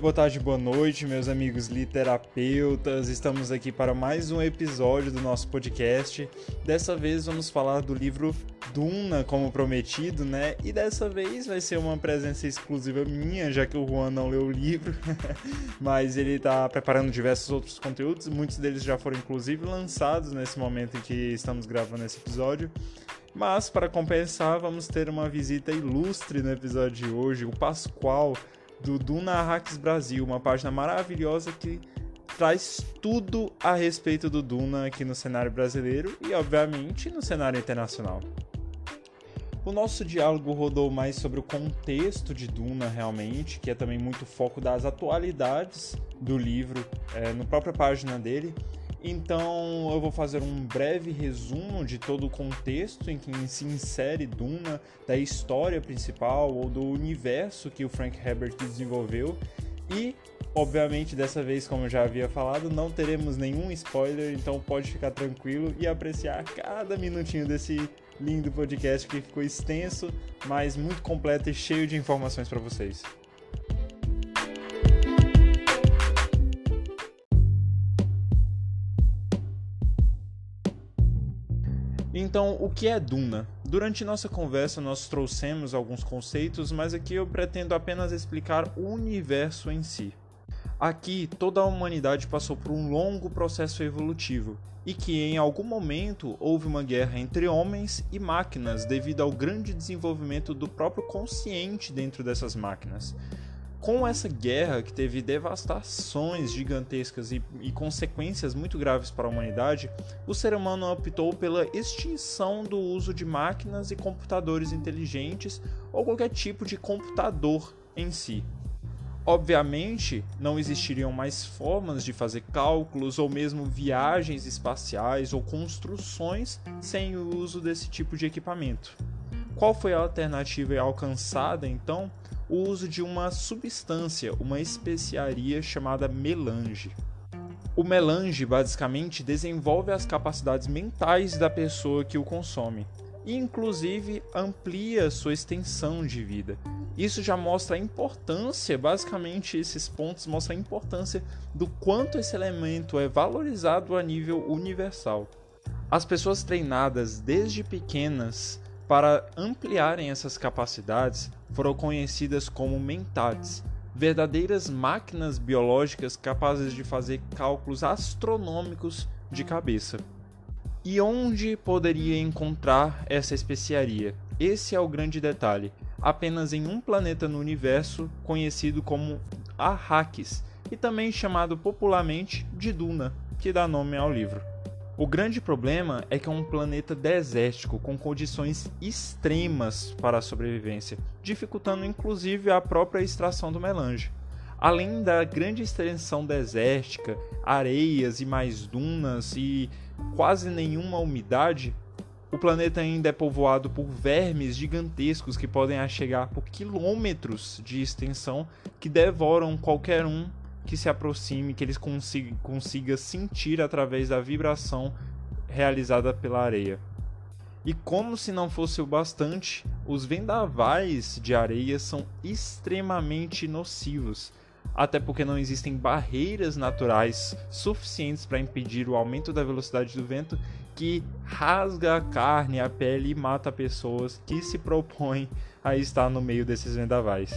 boa tarde, boa noite, meus amigos literapeutas. Estamos aqui para mais um episódio do nosso podcast. Dessa vez vamos falar do livro Duna, como prometido, né? E dessa vez vai ser uma presença exclusiva minha, já que o Juan não leu o livro, mas ele está preparando diversos outros conteúdos. Muitos deles já foram inclusive lançados nesse momento em que estamos gravando esse episódio. Mas para compensar, vamos ter uma visita ilustre no episódio de hoje, o Pascoal do Duna Hacks Brasil, uma página maravilhosa que traz tudo a respeito do Duna aqui no cenário brasileiro e, obviamente, no cenário internacional. O nosso diálogo rodou mais sobre o contexto de Duna, realmente, que é também muito foco das atualidades do livro é, na própria página dele, então eu vou fazer um breve resumo de todo o contexto em que se insere Duna, da história principal ou do universo que o Frank Herbert desenvolveu. E, obviamente, dessa vez, como eu já havia falado, não teremos nenhum spoiler, então pode ficar tranquilo e apreciar cada minutinho desse lindo podcast que ficou extenso, mas muito completo e cheio de informações para vocês. Então, o que é Duna? Durante nossa conversa, nós trouxemos alguns conceitos, mas aqui eu pretendo apenas explicar o universo em si. Aqui, toda a humanidade passou por um longo processo evolutivo e que em algum momento houve uma guerra entre homens e máquinas devido ao grande desenvolvimento do próprio consciente dentro dessas máquinas com essa guerra que teve devastações gigantescas e, e, consequências muito graves para a humanidade, o ser humano optou pela extinção do uso de máquinas e computadores inteligentes ou qualquer tipo de computador em si. Obviamente, não existiriam mais formas de fazer cálculos ou mesmo viagens espaciais ou construções sem o uso desse tipo de equipamento. Qual foi a alternativa alcançada então? O uso de uma substância, uma especiaria chamada melange. O melange basicamente desenvolve as capacidades mentais da pessoa que o consome e inclusive amplia sua extensão de vida. Isso já mostra a importância, basicamente esses pontos mostram a importância do quanto esse elemento é valorizado a nível universal. As pessoas treinadas desde pequenas para ampliarem essas capacidades, foram conhecidas como mentats, verdadeiras máquinas biológicas capazes de fazer cálculos astronômicos de cabeça. E onde poderia encontrar essa especiaria? Esse é o grande detalhe. Apenas em um planeta no universo conhecido como Arrakis, e também chamado popularmente de Duna, que dá nome ao livro. O grande problema é que é um planeta desértico com condições extremas para a sobrevivência, dificultando inclusive a própria extração do melange. Além da grande extensão desértica, areias e mais dunas e quase nenhuma umidade, o planeta ainda é povoado por vermes gigantescos que podem chegar por quilômetros de extensão que devoram qualquer um que se aproxime, que eles consiga, consiga sentir através da vibração realizada pela areia. E como se não fosse o bastante, os vendavais de areia são extremamente nocivos, até porque não existem barreiras naturais suficientes para impedir o aumento da velocidade do vento que rasga a carne, a pele e mata pessoas que se propõem a estar no meio desses vendavais.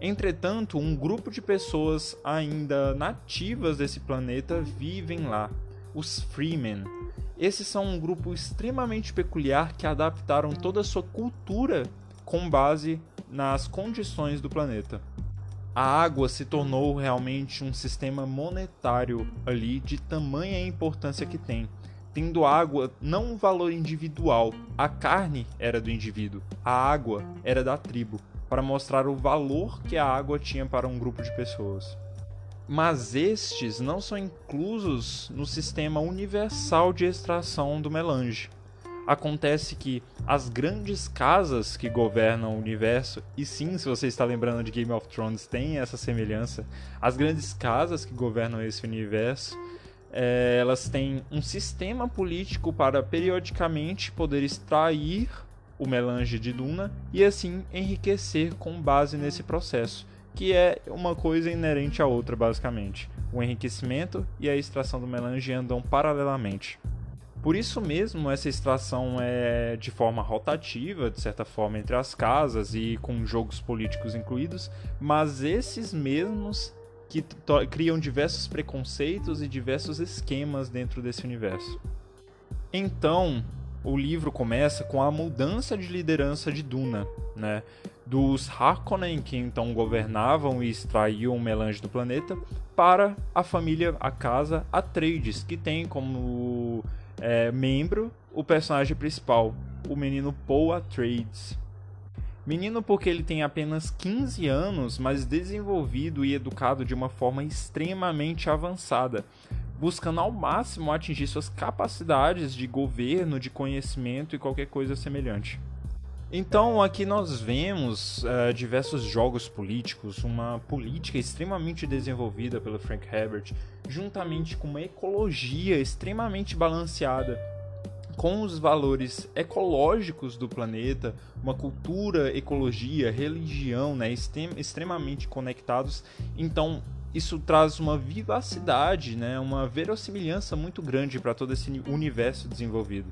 Entretanto, um grupo de pessoas ainda nativas desse planeta vivem lá, os Freemen. Esses são um grupo extremamente peculiar que adaptaram toda a sua cultura com base nas condições do planeta. A água se tornou realmente um sistema monetário ali de tamanha importância que tem, tendo água não um valor individual. A carne era do indivíduo, a água era da tribo para mostrar o valor que a água tinha para um grupo de pessoas. Mas estes não são inclusos no sistema universal de extração do melange. Acontece que as grandes casas que governam o universo, e sim, se você está lembrando de Game of Thrones, tem essa semelhança, as grandes casas que governam esse universo é, elas têm um sistema político para periodicamente poder extrair o melange de Duna e assim enriquecer com base nesse processo, que é uma coisa inerente à outra basicamente. O enriquecimento e a extração do melange andam paralelamente. Por isso mesmo, essa extração é de forma rotativa, de certa forma, entre as casas e com jogos políticos incluídos, mas esses mesmos que criam diversos preconceitos e diversos esquemas dentro desse universo. Então, o livro começa com a mudança de liderança de Duna, né? Dos Harkonnen, que então governavam e extraíam o melange do planeta, para a família, a casa Atreides, que tem como é, membro o personagem principal, o menino Paul Atreides. Menino porque ele tem apenas 15 anos, mas desenvolvido e educado de uma forma extremamente avançada, buscando ao máximo atingir suas capacidades de governo, de conhecimento e qualquer coisa semelhante. Então, aqui nós vemos uh, diversos jogos políticos, uma política extremamente desenvolvida pelo Frank Herbert, juntamente com uma ecologia extremamente balanceada, com os valores ecológicos do planeta, uma cultura, ecologia, religião né, extremamente conectados. Então, isso traz uma vivacidade, né, uma verossimilhança muito grande para todo esse universo desenvolvido.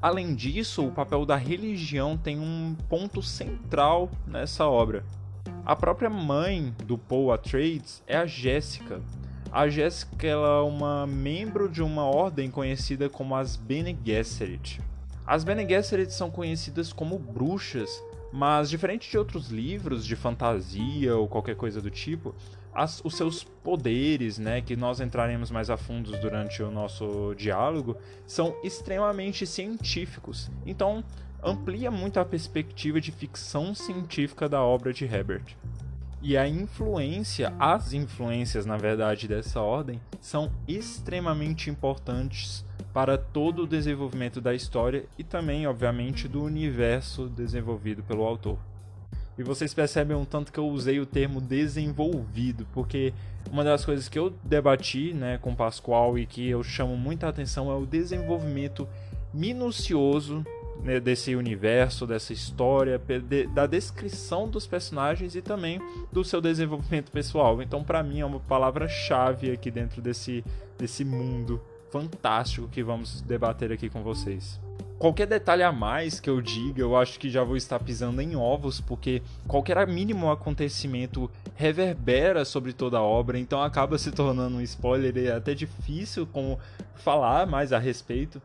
Além disso, o papel da religião tem um ponto central nessa obra. A própria mãe do Paul Atreides é a Jéssica. A Jéssica é uma membro de uma ordem conhecida como as Bene Gesserit. As Bene Gesserit são conhecidas como bruxas, mas diferente de outros livros de fantasia ou qualquer coisa do tipo, as, os seus poderes, né, que nós entraremos mais a fundo durante o nosso diálogo, são extremamente científicos. Então, amplia muito a perspectiva de ficção científica da obra de Herbert. E a influência, as influências, na verdade, dessa ordem são extremamente importantes para todo o desenvolvimento da história e também, obviamente, do universo desenvolvido pelo autor. E vocês percebem um tanto que eu usei o termo desenvolvido, porque uma das coisas que eu debati né, com Pascoal e que eu chamo muita atenção é o desenvolvimento minucioso né, desse universo, dessa história, de, da descrição dos personagens e também do seu desenvolvimento pessoal. Então, para mim, é uma palavra-chave aqui dentro desse, desse mundo fantástico que vamos debater aqui com vocês qualquer detalhe a mais que eu diga, eu acho que já vou estar pisando em ovos, porque qualquer mínimo acontecimento reverbera sobre toda a obra, então acaba se tornando um spoiler e é até difícil como falar mais a respeito.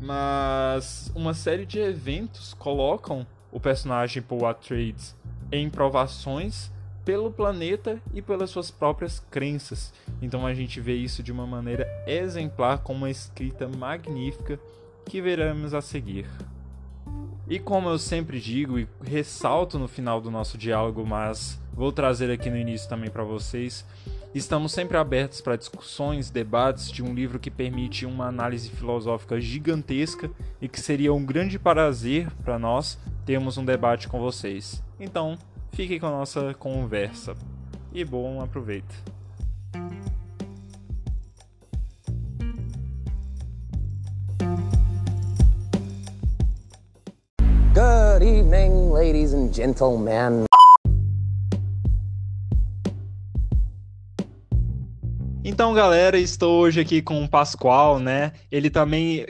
Mas uma série de eventos colocam o personagem Paul Atreides em provações pelo planeta e pelas suas próprias crenças. Então a gente vê isso de uma maneira exemplar, com uma escrita magnífica que veremos a seguir. E como eu sempre digo e ressalto no final do nosso diálogo, mas vou trazer aqui no início também para vocês, estamos sempre abertos para discussões, debates de um livro que permite uma análise filosófica gigantesca e que seria um grande prazer para nós termos um debate com vocês. Então, fique com a nossa conversa. E bom aproveito. Good evening, ladies and gentlemen. Então, galera, estou hoje aqui com o Pascoal, né? Ele também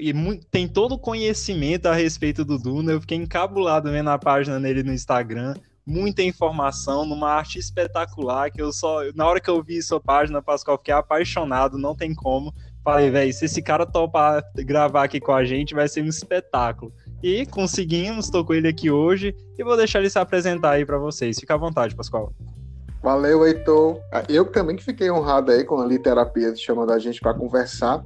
tem todo o conhecimento a respeito do Duna. Eu fiquei encabulado vendo a página dele no Instagram. Muita informação, numa arte espetacular que eu só. Na hora que eu vi sua página, Pascoal, fiquei apaixonado, não tem como. Falei, velho, se esse cara topar gravar aqui com a gente, vai ser um espetáculo. E conseguimos, estou com ele aqui hoje e vou deixar ele se apresentar aí para vocês. Fica à vontade, Pascoal. Valeu, Heitor. Eu também que fiquei honrado aí com a Literapia chamando a gente para conversar.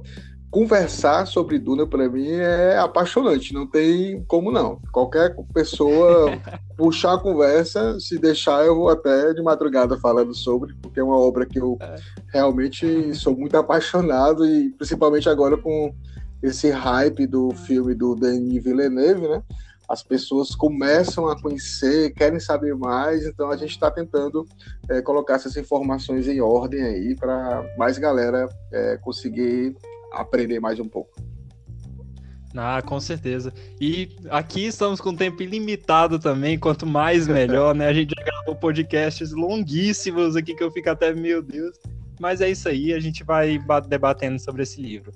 Conversar sobre Duna para mim é apaixonante, não tem como não. Qualquer pessoa puxar a conversa, se deixar, eu vou até de madrugada falando sobre, porque é uma obra que eu é. realmente sou muito apaixonado e principalmente agora com esse hype do filme do Denis Villeneuve, né? As pessoas começam a conhecer, querem saber mais, então a gente está tentando é, colocar essas informações em ordem aí para mais galera é, conseguir aprender mais um pouco. Ah, com certeza. E aqui estamos com tempo ilimitado também, quanto mais melhor, né? A gente já gravou podcasts longuíssimos aqui que eu fico até, meu Deus. Mas é isso aí, a gente vai debatendo sobre esse livro.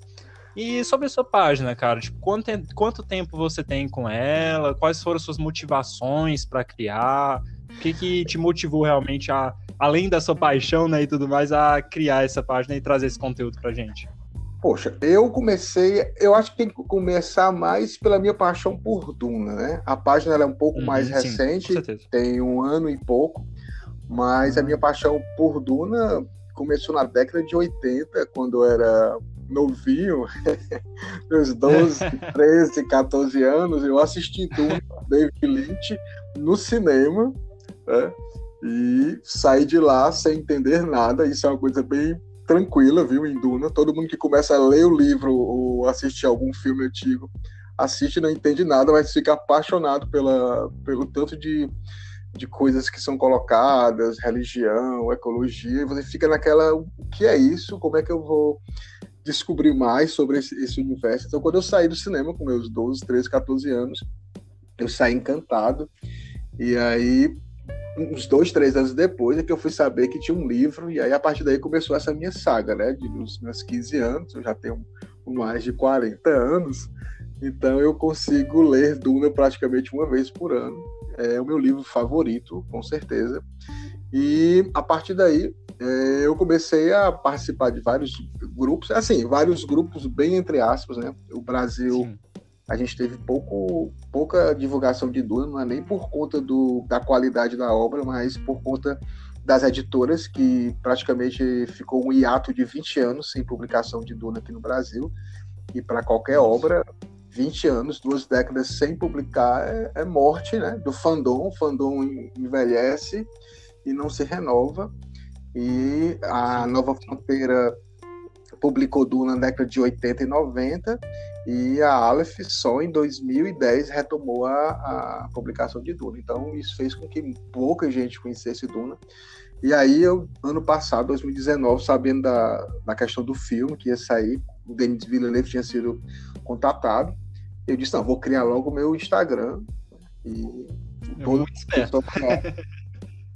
E sobre a sua página, cara, tipo, quanto, quanto tempo você tem com ela? Quais foram suas motivações para criar? O que, que te motivou realmente a, além da sua paixão, né, e tudo mais, a criar essa página e trazer esse conteúdo pra gente? Poxa, eu comecei, eu acho que tem que começar mais pela minha paixão por Duna, né? A página é um pouco uhum, mais sim, recente, tem um ano e pouco, mas uhum. a minha paixão por Duna começou na década de 80, quando eu era novinho, meus 12, 13, 14 anos, eu assisti Duna, David Lynch, no cinema, né? E saí de lá sem entender nada, isso é uma coisa bem tranquila, viu, em Duna. Todo mundo que começa a ler o livro ou assistir algum filme antigo, assiste não entende nada, mas fica apaixonado pela, pelo tanto de, de coisas que são colocadas, religião, ecologia, e você fica naquela, o que é isso? Como é que eu vou descobrir mais sobre esse, esse universo? Então, quando eu saí do cinema com meus 12, 13, 14 anos, eu saí encantado. E aí uns dois, três anos depois é que eu fui saber que tinha um livro, e aí a partir daí começou essa minha saga, né? De, dos meus 15 anos, eu já tenho mais de 40 anos, então eu consigo ler Duna praticamente uma vez por ano. É o meu livro favorito, com certeza. E a partir daí é, eu comecei a participar de vários grupos, assim, vários grupos bem entre aspas, né? O Brasil. Sim a gente teve pouco, pouca divulgação de Duna, não é nem por conta do, da qualidade da obra, mas por conta das editoras, que praticamente ficou um hiato de 20 anos sem publicação de Duna aqui no Brasil. E para qualquer obra, 20 anos, duas décadas sem publicar é, é, morte né? do fandom. O fandom envelhece e não se renova. E a Nova Fronteira publicou Duna na década de 80 e 90 e a Aleph só em 2010 retomou a, a publicação de Duna. Então isso fez com que pouca gente conhecesse Duna. E aí eu, ano passado, 2019, sabendo da, da questão do filme que ia sair, o Denis Villeneuve tinha sido contatado, eu disse, não, vou criar logo o meu Instagram e é todo mundo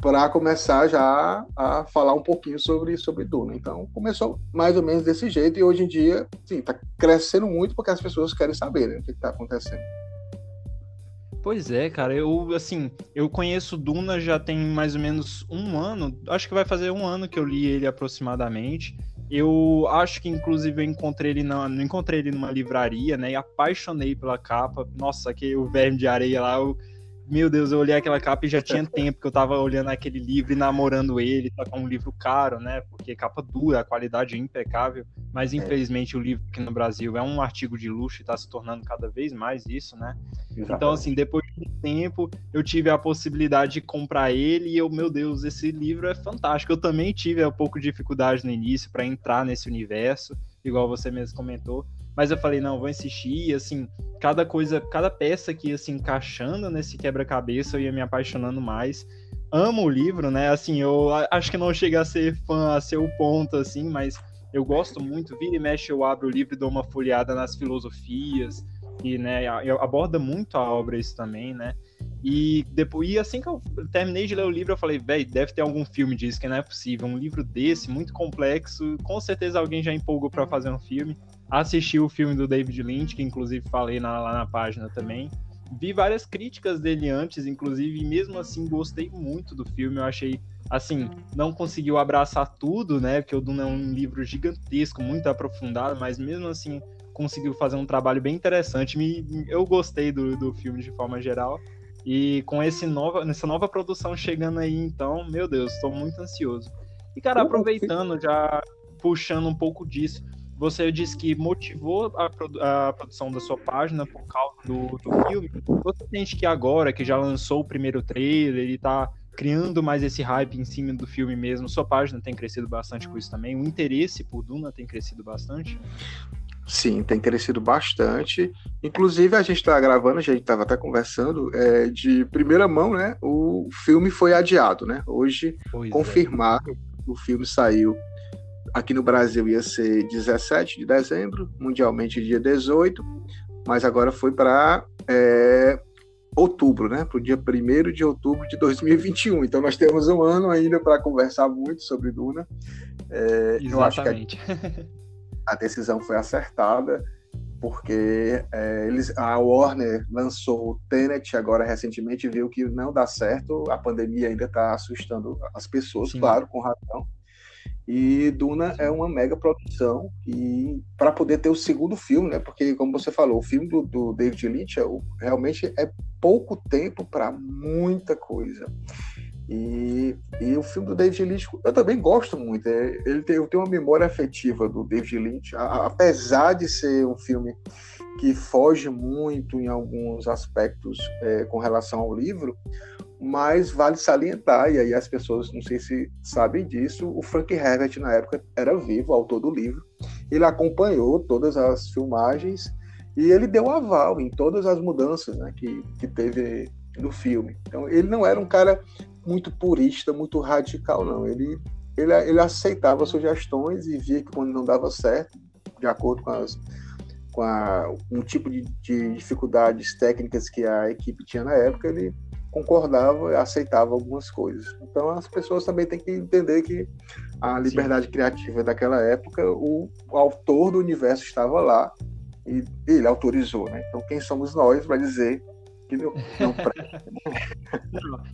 para começar já a falar um pouquinho sobre, sobre Duna. Então, começou mais ou menos desse jeito e hoje em dia, sim, está crescendo muito porque as pessoas querem saber né, o que está acontecendo. Pois é, cara, eu, assim, eu conheço Duna já tem mais ou menos um ano, acho que vai fazer um ano que eu li ele aproximadamente. Eu acho que, inclusive, eu encontrei ele, na, encontrei ele numa livraria, né, e apaixonei pela capa. Nossa, que o verme de areia lá, eu meu Deus, eu olhei aquela capa e já tinha tempo que eu tava olhando aquele livro e namorando ele, tá com um livro caro, né? Porque capa dura, a qualidade é impecável, mas é. infelizmente é. o livro aqui no Brasil é um artigo de luxo e tá se tornando cada vez mais isso, né? Exatamente. Então, assim, depois de um tempo, eu tive a possibilidade de comprar ele e eu, meu Deus, esse livro é fantástico. Eu também tive um pouco de dificuldade no início para entrar nesse universo, igual você mesmo comentou, mas eu falei, não, vou insistir, e assim, cada coisa, cada peça que ia se encaixando nesse quebra-cabeça, eu ia me apaixonando mais. Amo o livro, né? Assim, eu acho que não chega a ser fã, a ser o ponto, assim, mas eu gosto muito. Vira e mexe, eu abro o livro e dou uma folheada nas filosofias, e, né, aborda muito a obra isso também, né? E depois, e assim que eu terminei de ler o livro, eu falei, velho, deve ter algum filme disso, que não é possível. Um livro desse, muito complexo, com certeza alguém já empolgou para fazer um filme assisti o filme do David Lynch, que inclusive falei na, lá na página também. Vi várias críticas dele antes, inclusive, e mesmo assim gostei muito do filme. Eu achei, assim, não conseguiu abraçar tudo, né? Porque o Duna é um livro gigantesco, muito aprofundado, mas mesmo assim conseguiu fazer um trabalho bem interessante. Me, eu gostei do, do filme de forma geral. E com esse nova, essa nova produção chegando aí, então, meu Deus, estou muito ansioso. E, cara, aproveitando, já puxando um pouco disso, você disse que motivou a, produ a, produção da sua página por causa do, do filme. Você sente que agora, que já lançou o primeiro trailer e tá criando mais esse hype em cima do filme mesmo, sua página tem crescido bastante com isso também? O interesse por Duna tem crescido bastante? Sim, tem crescido bastante. Inclusive, a gente está gravando, a gente estava até conversando, é, de primeira mão, né? O filme foi adiado, né? Hoje, pois é. confirmado, é. o filme saiu aqui no Brasil ia ser 17 de dezembro, mundialmente dia 18, mas agora foi para é, outubro, né? Para o dia 1 de outubro de 2021. Então nós temos um ano ainda para conversar muito sobre Duna. É, Exatamente. Eu acho que a, decisão foi acertada porque é, eles, a Warner lançou o Tenet agora recentemente viu que não dá certo, a pandemia ainda está assustando as pessoas, Sim. claro, com razão. E Duna é uma mega produção e para poder ter o segundo filme, né? Porque como você falou, o filme do, do David Lynch é, realmente é pouco tempo para muita coisa. E, e, o filme do David Lynch eu também gosto muito. É, ele tem, eu tenho uma memória afetiva do David Lynch, a, apesar de ser um filme que foge muito em alguns aspectos é, com relação ao livro mas vale salientar, e aí as pessoas não sei se sabem disso, o Frank Herbert na época era vivo, autor do livro, ele acompanhou todas as filmagens e ele deu aval em todas as mudanças né, que, que teve no filme. Então ele não era um cara muito purista, muito radical, não. Ele, ele, ele aceitava sugestões e via que quando não dava certo, de acordo com as com a, um tipo de, de dificuldades técnicas que a equipe tinha na época, ele concordava e aceitava algumas coisas. Então as pessoas também têm que entender que a liberdade Sim. criativa daquela época, o, o, autor do universo estava lá e ele autorizou, né? Então quem somos nós para dizer que não, não presta.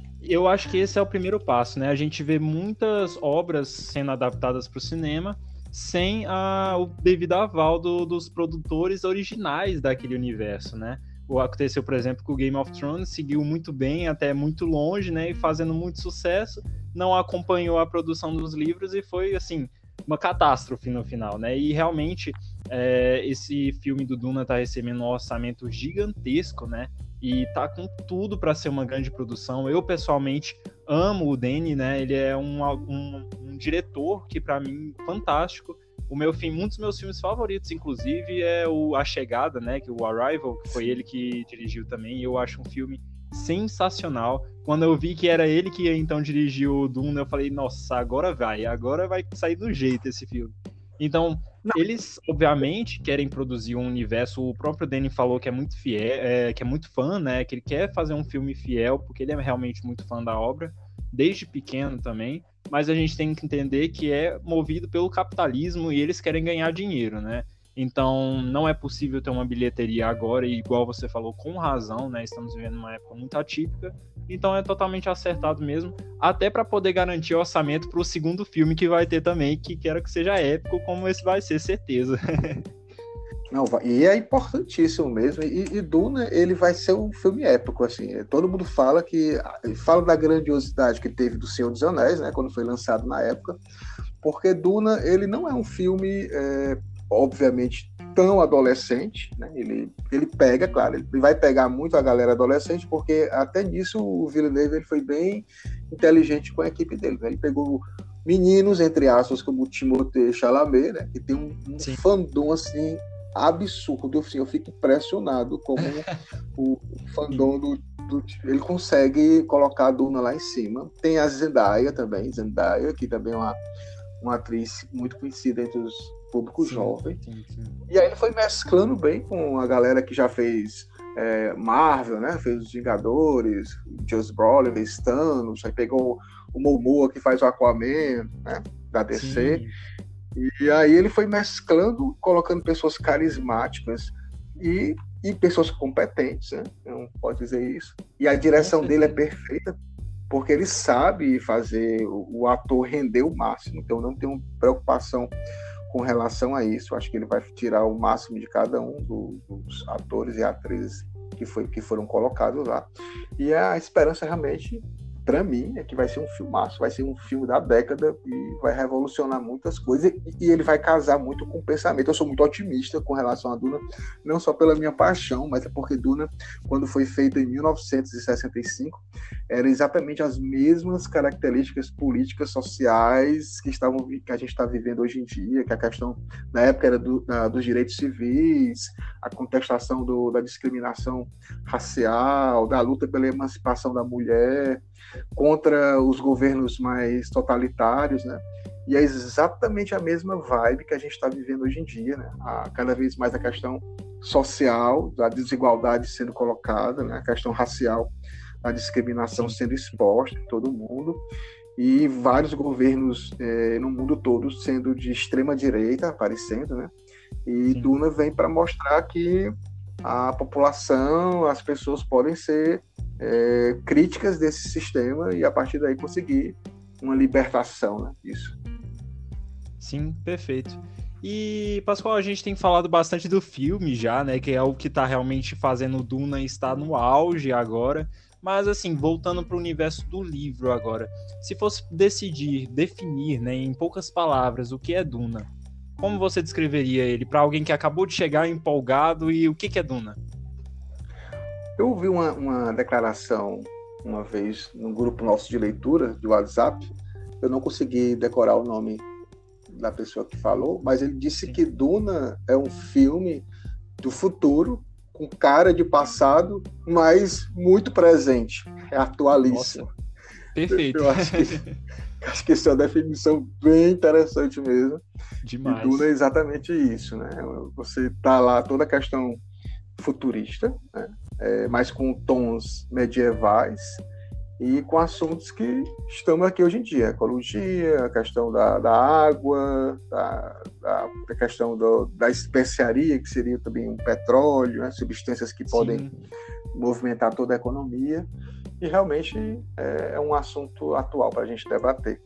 Eu acho que esse é o primeiro passo, né? A gente vê muitas obras sendo adaptadas para o cinema sem a, o devido aval do, dos produtores originais daquele universo, né? o aconteceu, por exemplo, com o Game of Thrones, seguiu muito bem, até muito longe, né, e fazendo muito sucesso, não acompanhou a produção dos livros e foi, assim, uma catástrofe no final, né, e realmente é, esse filme do Duna tá recebendo um orçamento gigantesco, né, e tá com tudo para ser uma grande produção. Eu, pessoalmente, amo o Danny, né, ele é um, um, um diretor que, para mim, fantástico, o meu filme, um dos meus filmes favoritos, inclusive, é o A Chegada, né? Que o Arrival, que foi ele que dirigiu também. E eu acho um filme sensacional. Quando eu vi que era ele que então dirigiu o Duna, eu falei, nossa, agora vai, agora vai sair do jeito esse filme. Então, Eles obviamente querem produzir um universo. O próprio Danny falou que é muito fiel, é, que é muito fã, né? Que ele quer fazer um filme fiel, porque ele é realmente muito fã da obra, desde pequeno também mas a gente tem que entender que é movido pelo capitalismo e eles querem ganhar dinheiro, né? Então, não é possível ter uma bilheteria agora, e igual você falou, com razão, né? Estamos vivendo uma época muito atípica. Então, é totalmente acertado mesmo, até para poder garantir o orçamento para o segundo filme que vai ter também, que quero que seja épico, como esse vai ser, certeza. Não, e é importantíssimo mesmo. E, e, Duna, ele vai ser um filme épico, assim. Todo mundo fala que fala da grandiosidade que teve do Senhor dos Anéis, né, quando foi lançado na época, porque Duna, ele não é um filme, é, obviamente, tão adolescente, né? Ele, ele pega, claro, ele vai pegar muito a galera adolescente, porque até nisso o Villeneuve ele foi bem inteligente com a equipe dele. Né? Ele pegou meninos, entre aspas, como o Timothée Chalamet, né? Que tem um, um fandom, assim, absurdo. Assim, eu fico impressionado como o fandom do, do, Ele consegue colocar a Duna lá em cima. Tem a Zendaya também, Zendaya, que também é uma, uma atriz muito conhecida entre os públicos jovens. E aí ele foi mesclando bem com a galera que já fez é, Marvel, né? Fez os Vingadores, Just Brolin, fez Thanos, aí pegou o Momoa que faz o Aquaman, né? Da DC. Sim. E aí ele foi mesclando, colocando pessoas carismáticas e, e pessoas competentes, né? Não pode dizer isso. E a direção dele é perfeita, porque ele sabe fazer o, o ator render o máximo. Então não tenho preocupação com relação a isso. Acho que ele vai tirar o máximo de cada um do, dos atores e atrizes que, foi, que foram colocados lá. E a esperança realmente para mim, é que vai ser um filmaço, vai ser um filme da década e vai revolucionar muitas coisas e, ele vai casar muito com o pensamento. Eu sou muito otimista com relação a Duna, não só pela minha paixão, mas é porque Duna, quando foi feita em 1965, era exatamente as mesmas características políticas, sociais que estavam que a gente está vivendo hoje em dia, que a questão na época era do, da, dos direitos civis, a contestação do, da discriminação racial, da luta pela emancipação da mulher contra os governos mais totalitários, né? E é exatamente a mesma vibe que a gente está vivendo hoje em dia, né? A, cada vez mais a questão social, da desigualdade sendo colocada, né? a questão racial, a discriminação sendo exposta em todo mundo, e vários governos é, no mundo todo sendo de extrema direita aparecendo, né? E Sim. Duna vem para mostrar que a população, as pessoas podem ser é, críticas desse sistema e a partir daí conseguir uma libertação né, disso. Sim, perfeito. E, Pascoal, a gente tem falado bastante do filme já, né? Que é o que está realmente fazendo Duna estar no auge agora. Mas, assim, voltando para o universo do livro agora. Se fosse decidir, definir, né, em poucas palavras, o que é Duna, como você descreveria ele para alguém que acabou de chegar empolgado e o que, que é Duna? Eu ouvi uma, uma declaração uma vez num grupo nosso de leitura de WhatsApp. Eu não consegui decorar o nome da pessoa que falou, mas ele disse que Duna é um filme do futuro com cara de passado, mas muito presente, é atualíssimo. Nossa. Perfeito. Eu acho que, acho que essa é uma definição bem interessante mesmo. Demais. E Duna é exatamente isso, né? Você tá lá toda a questão futurista, né? É, mas com tons medievais e com assuntos que estamos aqui hoje em dia, ecologia, a questão da, da água, da, da, a questão do, da especiaria, que seria também um petróleo, né? substâncias que podem Sim. movimentar toda a economia, e realmente é, é um assunto atual para a gente debater.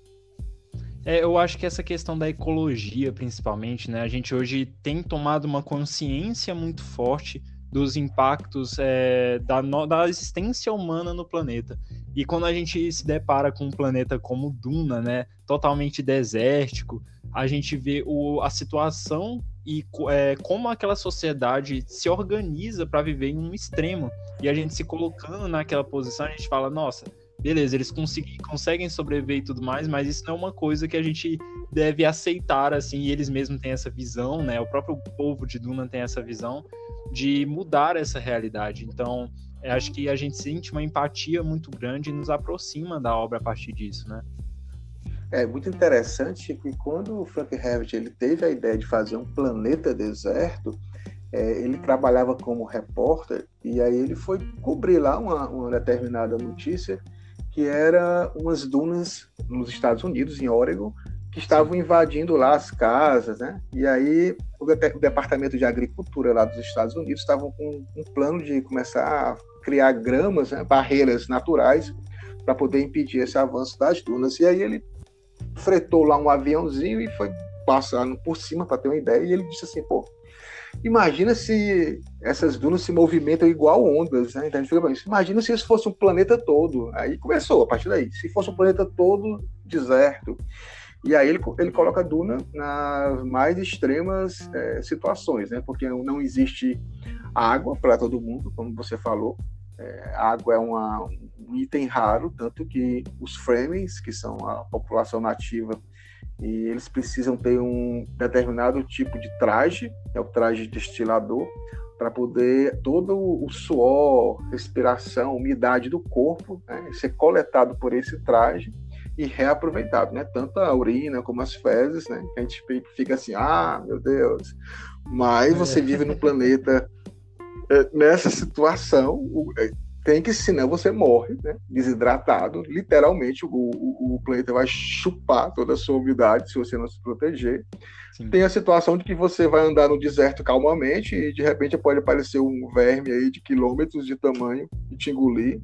É, eu acho que essa questão da ecologia, principalmente, né? A gente hoje tem tomado uma consciência muito forte dos impactos é, da, no, da existência humana no planeta. E quando a gente se depara com um planeta como Duna, né, totalmente desértico, a gente vê o, a situação e é, como aquela sociedade se organiza para viver em um extremo. E a gente se colocando naquela posição, a gente fala, nossa, beleza, eles conseguem sobreviver e tudo mais, mas isso não é uma coisa que a gente deve aceitar, assim, e eles mesmos têm essa visão, né? O próprio povo de Duna tem essa visão de mudar essa realidade. Então, acho que a gente sente uma empatia muito grande e nos aproxima da obra a partir disso, né? É muito interessante que quando o Frank Herbert ele teve a ideia de fazer um planeta deserto, é, ele trabalhava como repórter e aí ele foi cobrir lá uma, uma determinada notícia que era umas dunas nos Estados Unidos, em Oregon, que estavam invadindo lá as casas, né? E aí o, Departamento de Agricultura lá dos Estados Unidos estavam com um plano de começar a criar gramas, né? barreiras naturais para poder impedir esse avanço das dunas. E aí ele fretou lá um aviãozinho e foi passando por cima para ter uma ideia. E ele disse assim, pô, imagina se essas dunas se movimentam igual ondas, né? Então a gente fica imagina se isso fosse um planeta todo. Aí começou a partir daí. Se fosse um planeta todo deserto. E aí ele, ele coloca a Duna nas mais extremas é, situações, né? Porque não existe água para todo mundo, como você falou. É, água é uma, um item raro, tanto que os Fremens, que são a população nativa, e eles precisam ter um determinado tipo de traje, é o traje destilador, para poder todo o suor, respiração, umidade do corpo né, ser coletado por esse traje e reaproveitado, né? Tanto a urina como as fezes, né? A gente fica assim, ah, meu Deus. Mas você é. vive no planeta é, nessa situação, é, tem que, senão você morre, né? Desidratado, literalmente, o, o, o, planeta vai chupar toda a sua umidade se você não se proteger. Sim. Tem a situação de que você vai andar no deserto calmamente e de repente pode aparecer um verme aí de quilômetros de tamanho e te engolir.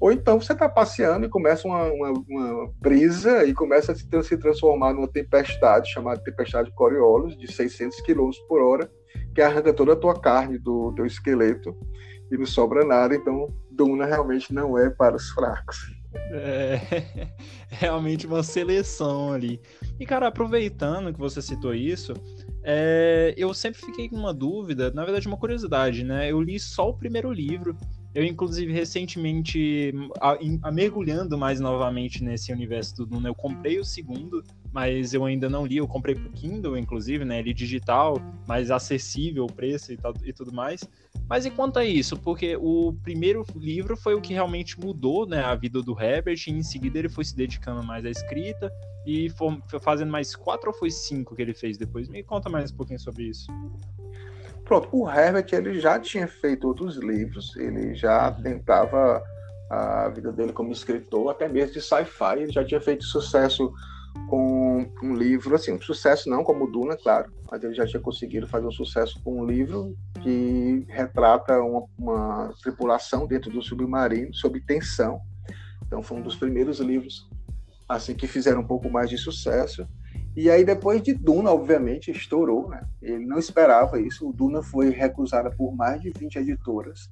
Ou então você está passeando e começa uma, uma, uma, brisa e começa a se, se transformar numa tempestade, chamada tempestade Coriolis, de 600 km por hora, que arranca toda a tua carne do teu esqueleto e não sobra nada. Então, Duna realmente não é para os fracos. É realmente uma seleção ali. E, cara, aproveitando que você citou isso, é, eu sempre fiquei com uma dúvida, na verdade, uma curiosidade, né? Eu li só o primeiro livro eu, inclusive, recentemente, a, a, mergulhando mais novamente nesse universo do Duna, eu comprei o segundo, mas eu ainda não li. Eu comprei pro Kindle, inclusive, né? Li digital, mais acessível o preço e, tal, e tudo mais. Mas e quanto a isso? Porque o primeiro livro foi o que realmente mudou né, a vida do Herbert, e em seguida ele foi se dedicando mais à escrita e foi fazendo mais quatro ou foi cinco que ele fez depois? Me conta mais um pouquinho sobre isso. Pronto, o Herbert ele já tinha feito outros livros, ele já uhum. tentava a vida dele como escritor, até mesmo de sci-fi, ele já tinha feito sucesso com um livro, assim, um sucesso não como Duna, claro, mas ele já tinha conseguido fazer um sucesso com um livro que retrata uma, uma tripulação dentro do submarino sob tensão. Então foi um dos primeiros livros assim que fizeram um pouco mais de sucesso. E aí depois de Duna, obviamente, estourou, né? Ele não esperava isso. O Duna foi recusada por mais de 20 editoras.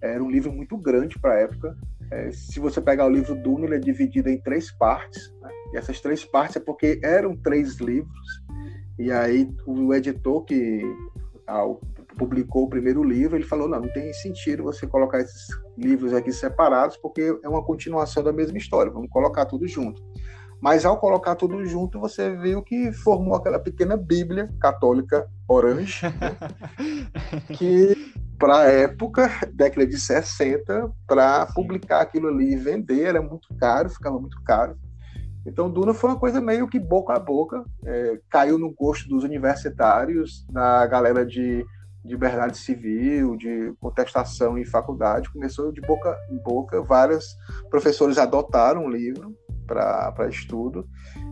Era um livro muito grande para a época. É, se você pegar o livro Duna, ele é dividido em três partes. Né? E essas três partes é porque eram três livros. E aí o editor que publicou o primeiro livro, ele falou, não, não tem sentido você colocar esses livros aqui separados, porque é uma continuação da mesma história, vamos colocar tudo junto. Mas ao colocar tudo junto, você viu que formou aquela pequena Bíblia católica orange, né? que para a época, década de 60, para publicar aquilo ali e vender era muito caro, ficava muito caro. Então, Duna foi uma coisa meio que boca a boca, é, caiu no gosto dos universitários, da galera de, de liberdade civil, de contestação em faculdade, começou de boca em boca, vários professores adotaram o livro para estudo,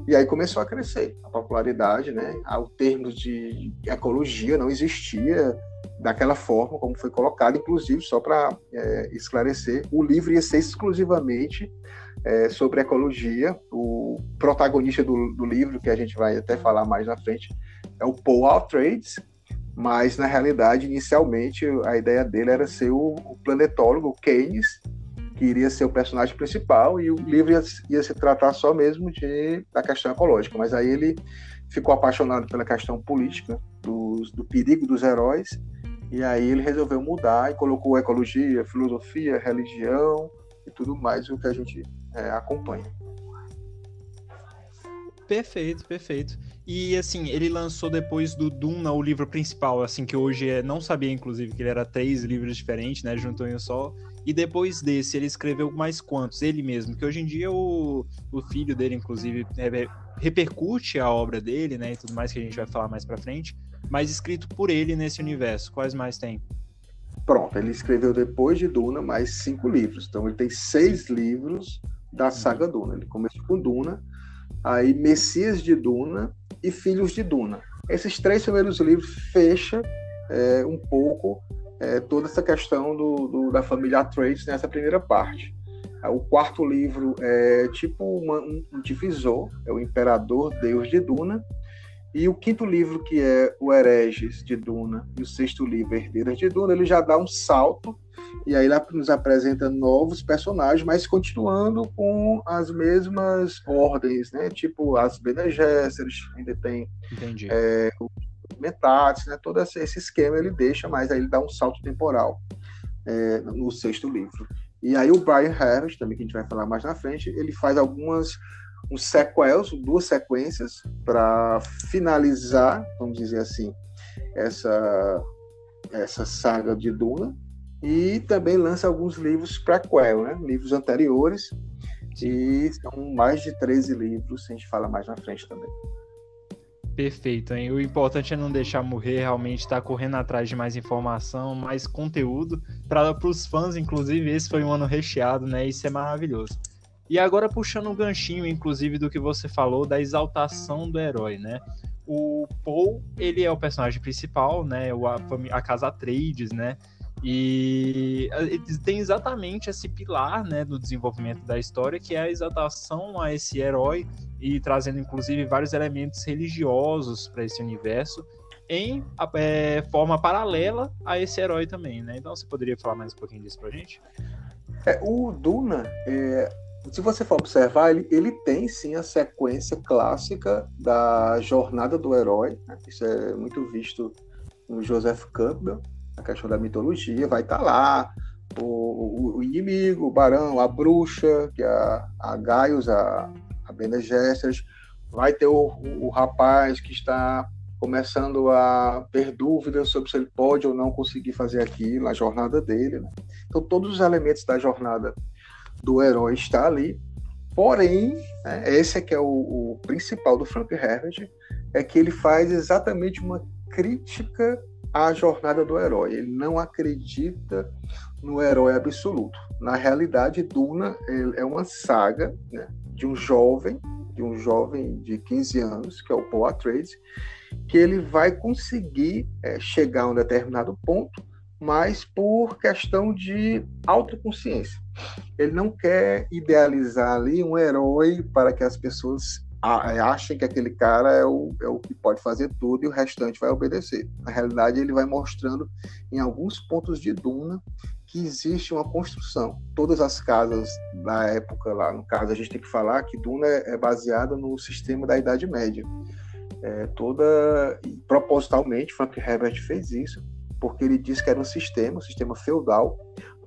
e aí começou a crescer a popularidade, né? Ao termos de ecologia não existia daquela forma como foi colocado, inclusive só para é, esclarecer, o livro ia ser exclusivamente é, sobre ecologia. O protagonista do, do, livro, que a gente vai até falar mais na frente, é o Paul Altrades, mas na realidade, inicialmente, a ideia dele era ser o, o planetólogo o Keynes, que iria ser o personagem principal, e o livro ia, ia se tratar só mesmo de, da questão ecológica. Mas aí ele ficou apaixonado pela questão política, dos, do perigo dos heróis, e aí ele resolveu mudar e colocou ecologia, filosofia, religião e tudo mais o que a gente é, acompanha. Perfeito, perfeito. E assim, ele lançou depois do Duna o livro principal, assim, que hoje é, não sabia, inclusive, que ele era três livros diferentes, né? Juntou em um só. E depois desse, ele escreveu mais quantos? Ele mesmo, que hoje em dia o, o filho dele, inclusive, é, repercute a obra dele, né? E tudo mais que a gente vai falar mais pra frente. Mas escrito por ele nesse universo. Quais mais tem? Pronto, ele escreveu depois de Duna mais cinco livros. Então ele tem seis livros da saga Duna. Ele começou com Duna, aí Messias de Duna e Filhos de Duna. Esses três primeiros livros fecham é, um pouco é, toda essa questão do, do, da família Atreides nessa primeira parte. O quarto livro é tipo uma, um divisor, é o Imperador Deus de Duna, e o quinto livro, que é o Hereges de Duna, e o sexto livro, Herdeiras de Duna, ele já dá um salto, e aí lá nos apresenta novos personagens, mas continuando com as mesmas ordens, né? Tipo as Bene Gesserit, ainda tem é, o Metates, né? Todo esse esquema ele deixa, mas aí ele dá um salto temporal é, no sexto livro. E aí o Brian Harris, também que a gente vai falar mais na frente, ele faz algumas uns sequels, duas sequências, para finalizar, vamos dizer assim, essa, essa saga de Duna. E também lança alguns livros prequel, né? livros anteriores. E são mais de 13 livros, a gente fala mais na frente também. Perfeito, hein? O importante é não deixar morrer, realmente estar tá correndo atrás de mais informação, mais conteúdo. Para os fãs, inclusive, esse foi um ano recheado, né? Isso é maravilhoso. E agora puxando um ganchinho, inclusive, do que você falou da exaltação do herói, né? O Paul, ele é o personagem principal, né? A, a casa Atreides, né? E tem exatamente esse pilar, né, do desenvolvimento da história, que é a exaltação a esse herói e trazendo inclusive vários elementos religiosos para esse universo em é, forma paralela a esse herói também, né? Então você poderia falar mais um pouquinho disso pra gente? É, o Duna, é, se você for observar, ele, ele tem sim a sequência clássica da jornada do herói. Né? Isso é muito visto no Joseph Campbell, a questão da mitologia. Vai estar tá lá o, o, o, inimigo, o barão, a bruxa, que é a, a Gaius, a, a Bene Gesserit, vai ter o, o, rapaz que está começando a ter dúvidas sobre se ele pode ou não conseguir fazer aquilo, a jornada dele. Né? Então, todos os elementos da jornada do herói está ali. Porém, né, esse é que é o, principal do Frank Herbert, é que ele faz exatamente uma crítica à jornada do herói. Ele não acredita no herói absoluto. Na realidade, Duna é uma saga né, de um jovem, de um jovem de 15 anos, que é o Paul Atreides, que ele vai conseguir é, chegar a um determinado ponto, mas por questão de autoconsciência. Ele não quer idealizar ali um herói para que as pessoas achem que aquele cara é o, é o que pode fazer tudo e o restante vai obedecer. Na realidade, ele vai mostrando em alguns pontos de Duna que existe uma construção. Todas as casas da época lá, no caso, a gente tem que falar que Duna é baseada no sistema da Idade Média. É, toda propositalmente Frank Herbert fez isso porque ele disse que era um sistema, um sistema feudal,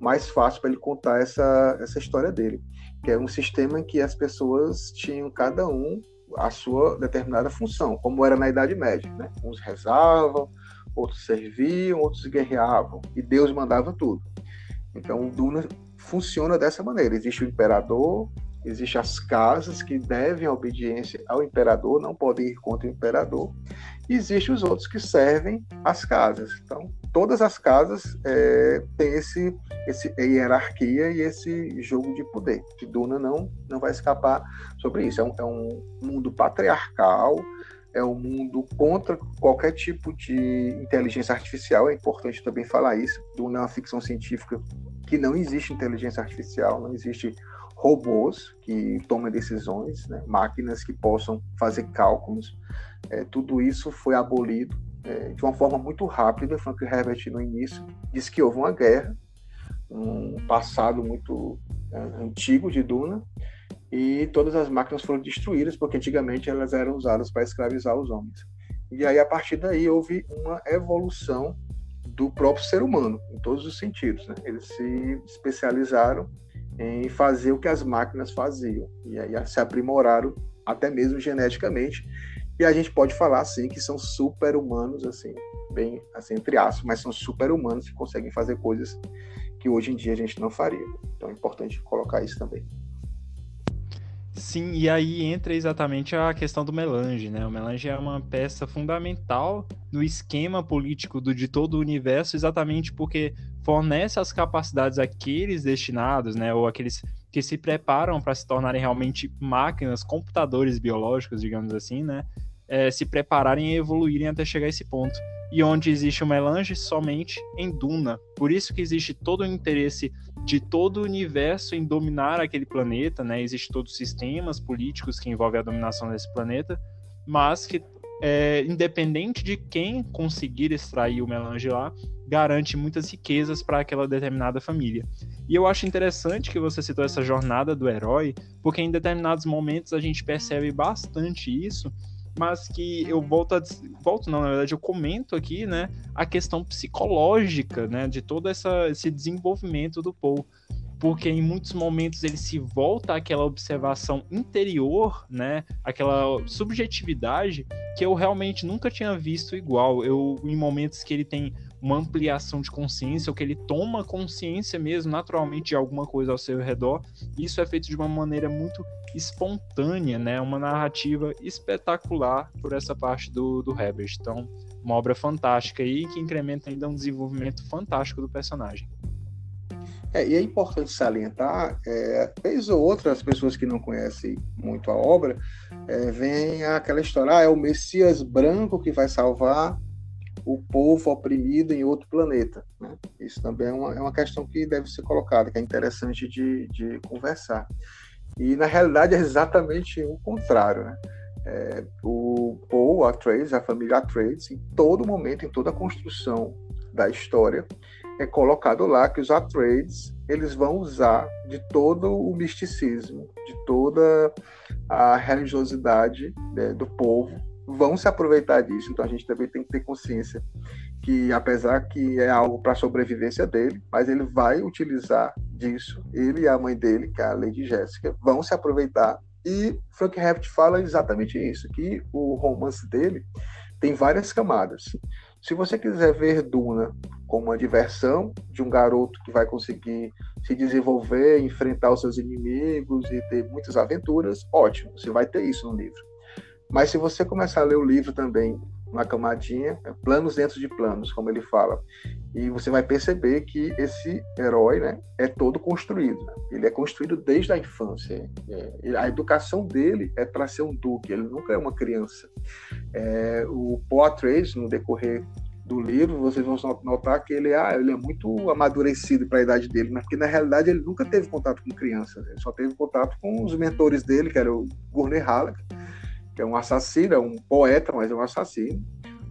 mais fácil para ele contar essa, essa história dele, que era um sistema em que as pessoas tinham cada um a sua determinada função, como era na Idade Média, né? Uns rezavam, outros serviam, outros guerreavam, e Deus mandava tudo. Então, o Duna funciona dessa maneira. Existe o imperador, Existem as casas que devem a obediência ao imperador, não podem ir contra o imperador. E existem os outros que servem as casas. Então, todas as casas é, têm esse, esse hierarquia e esse jogo de poder. Que Duna não, não vai escapar sobre isso. É um, é um mundo patriarcal, é um mundo contra qualquer tipo de inteligência artificial. É importante também falar isso. Duna é uma ficção científica que não existe inteligência artificial, não existe robôs que tomem decisões, né? máquinas que possam fazer cálculos. É, tudo isso foi abolido é, de uma forma muito rápida. Frank Herbert, no início, disse que houve uma guerra, um passado muito é, antigo de Duna, e todas as máquinas foram destruídas, porque antigamente elas eram usadas para escravizar os homens. E aí, a partir daí, houve uma evolução do próprio ser humano, em todos os sentidos. Né? Eles se especializaram em fazer o que as máquinas faziam. E aí se aprimoraram até mesmo geneticamente. E a gente pode falar assim que são super-humanos, assim, bem assim, entre aspas, mas são super-humanos que conseguem fazer coisas que hoje em dia a gente não faria. Então é importante colocar isso também. Sim, e aí entra exatamente a questão do melange, né? O melange é uma peça fundamental no esquema político do, de todo o universo, exatamente porque fornece as capacidades àqueles destinados, né, ou aqueles que se preparam para se tornarem realmente máquinas, computadores biológicos, digamos assim, né, é, se prepararem e evoluírem até chegar a esse ponto. E onde existe o melange somente em Duna. Por isso que existe todo o interesse de todo o universo em dominar aquele planeta, né? Existem todos os sistemas políticos que envolvem a dominação desse planeta, mas que é, independente de quem conseguir extrair o melange lá, garante muitas riquezas para aquela determinada família. E eu acho interessante que você citou essa jornada do herói, porque em determinados momentos a gente percebe bastante isso, mas que eu volto a volto não, na verdade eu comento aqui, né, a questão psicológica, né, de todo essa, esse desenvolvimento do Paul porque em muitos momentos ele se volta àquela observação interior, né, aquela subjetividade que eu realmente nunca tinha visto igual. Eu em momentos que ele tem uma ampliação de consciência, ou que ele toma consciência mesmo naturalmente de alguma coisa ao seu redor, isso é feito de uma maneira muito espontânea, né, uma narrativa espetacular por essa parte do, do Herbert. Então, uma obra fantástica aí que incrementa ainda um desenvolvimento fantástico do personagem. É, e é importante salientar, é, vez ou outra, as pessoas que não conhecem muito a obra, é, vem aquela história, ah, é o Messias branco que vai salvar o povo oprimido em outro planeta. Né? Isso também é uma, é uma questão que deve ser colocada, que é interessante de, de conversar. E, na realidade, é exatamente o contrário. Né? É, o Paul Atreides, a família Atreides, em todo momento, em toda a construção da história, é colocado lá que os Atreides eles vão usar de todo o misticismo, de toda a religiosidade né, do povo, vão se aproveitar disso. Então a gente também tem que ter consciência que, apesar que é algo para a sobrevivência dele, mas ele vai utilizar disso. Ele e a mãe dele, que é a Lady Jéssica, vão se aproveitar E Frank Herbert fala exatamente isso, que o romance dele tem várias camadas. Se você quiser ver Duna como uma diversão de um garoto que vai conseguir se desenvolver, enfrentar os seus inimigos e ter muitas aventuras, ótimo, você vai ter isso no livro. Mas se você começar a ler o livro também uma camadinha, é planos dentro de planos, como ele fala. E você vai perceber que esse herói né, é todo construído. Né? Ele é construído desde a infância. É, a educação dele é para ser um duque, ele nunca é uma criança. É, o Poitras, no decorrer do livro, vocês vão notar que ele, ah, ele é muito amadurecido para a idade dele, mas porque na realidade ele nunca teve contato com crianças, ele só teve contato com os mentores dele, que era o Gurney Halleck, que é um assassino, é um poeta, mas é um assassino.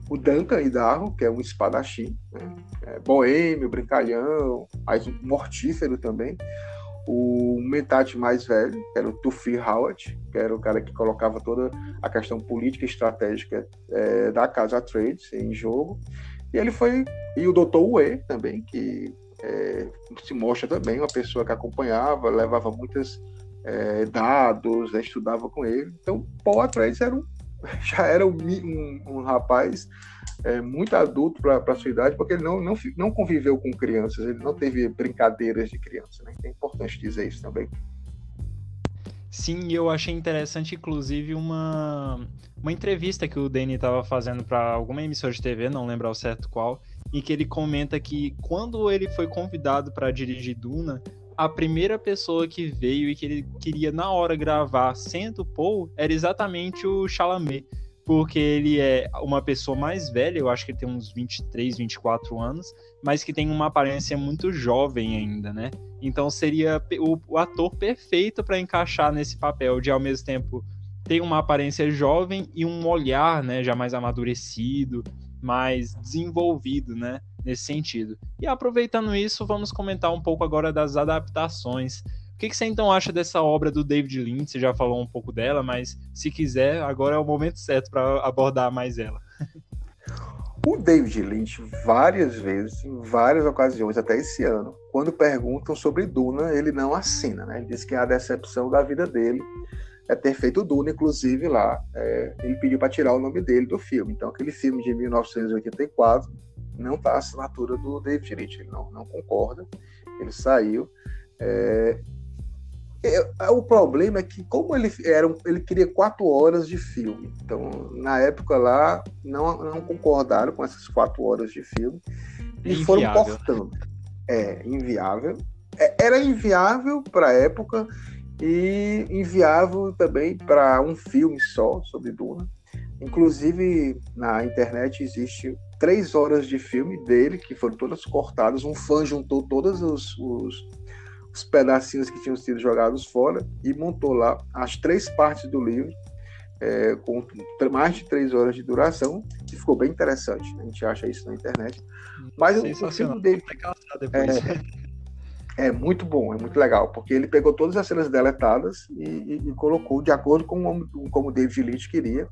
O Duncan Idarro, que é um espadachim, né? é boêmio, brincalhão, mas mortífero também. O Metate mais velho, que era o Tufi Howard, que era o cara que colocava toda a questão política e estratégica é, da Casa Trades em jogo. E ele foi. E o Dr. Ue também, que é, se mostra também uma pessoa que acompanhava, levava muitas é, dados, né, estudava com ele. Então, Paul Atreides era um, já era um, um, um rapaz é, muito adulto para a sua idade, porque ele não, não, não conviveu com crianças, ele não teve brincadeiras de criança. Né? É importante dizer isso também. Sim, eu achei interessante, inclusive, uma, uma entrevista que o Danny estava fazendo para alguma emissora de TV, não lembro ao certo qual, e que ele comenta que quando ele foi convidado para dirigir Duna, a primeira pessoa que veio e que ele queria na hora gravar sendo Paul era exatamente o Chalamet, porque ele é uma pessoa mais velha, eu acho que ele tem uns 23, 24 anos, mas que tem uma aparência muito jovem ainda, né? Então seria o, o ator perfeito para encaixar nesse papel de ao mesmo tempo ter uma aparência jovem e um olhar, né, já mais amadurecido, mais desenvolvido, né? Nesse sentido. E aproveitando isso, vamos comentar um pouco agora das adaptações. O que, que você então acha dessa obra do David Lynch? Você já falou um pouco dela, mas se quiser, agora é o momento certo para abordar mais ela. O David Lynch, várias vezes, em várias ocasiões, até esse ano, quando perguntam sobre Duna, ele não assina, né? Ele diz que é a decepção da vida dele é ter feito Duna, inclusive lá, é, ele pediu para tirar o nome dele do filme. Então, aquele filme de 1984 não está a assinatura do David Lynch, ele não, não concorda, ele saiu. É, é, o problema é que, como ele, era, ele queria quatro horas de filme, então na época lá não, não concordaram com essas quatro horas de filme e inviável. foram cortando. É, inviável. É, era inviável para a época e inviável também para um filme só sobre Duna. Inclusive, na internet existe três horas de filme dele, que foram todas cortadas. Um fã juntou todos os, os, os pedacinhos que tinham sido jogados fora e montou lá as três partes do livro, é, com mais de três horas de duração, e ficou bem interessante. A gente acha isso na internet. Mas o filme dele. É, é, muito bom, é muito legal, porque ele pegou todas as cenas deletadas e, e, e colocou de acordo com como o David Lynch queria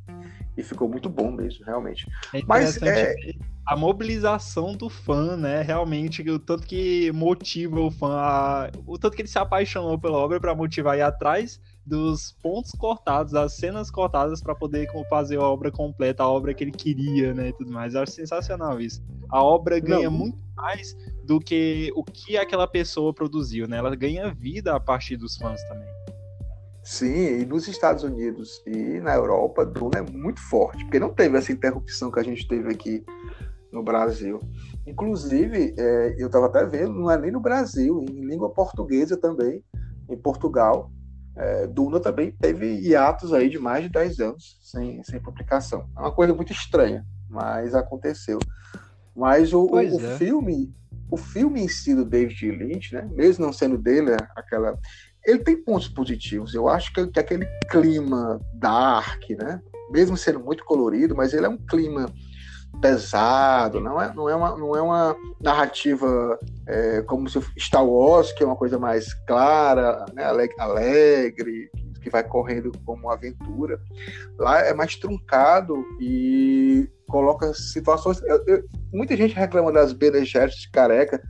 e ficou muito bom mesmo, realmente. É Mas é... a mobilização do fã, né? Realmente, o tanto que motiva o fã, a... o tanto que ele se apaixonou pela obra para motivar ir atrás dos pontos cortados, das cenas cortadas para poder fazer a obra completa, a obra que ele queria, né, e tudo mais. Eu acho sensacional isso. A obra ganha Não. muito mais do que o que aquela pessoa produziu, né? Ela ganha vida a partir dos fãs também. Sim, e nos Estados Unidos e na Europa, Duna é muito forte, porque não teve essa interrupção que a gente teve aqui no Brasil. Inclusive, é, eu estava até vendo, não é nem no Brasil, em língua portuguesa também, em Portugal, é, Duna também teve hiatos aí de mais de 10 anos sem, sem publicação. É uma coisa muito estranha, mas aconteceu. Mas o, o, o é. filme, o filme em si do David Lynch, né, mesmo não sendo dele aquela ele tem pontos positivos. Eu acho que, que aquele clima dark, né? Mesmo sendo muito colorido, mas ele é um clima pesado, não é, não é, uma, não é uma narrativa é, como se Star Wars, que é uma coisa mais clara, né, alegre, que vai correndo como uma aventura. Lá é mais truncado e coloca situações. Eu, eu, muita gente reclama das Bene de careca,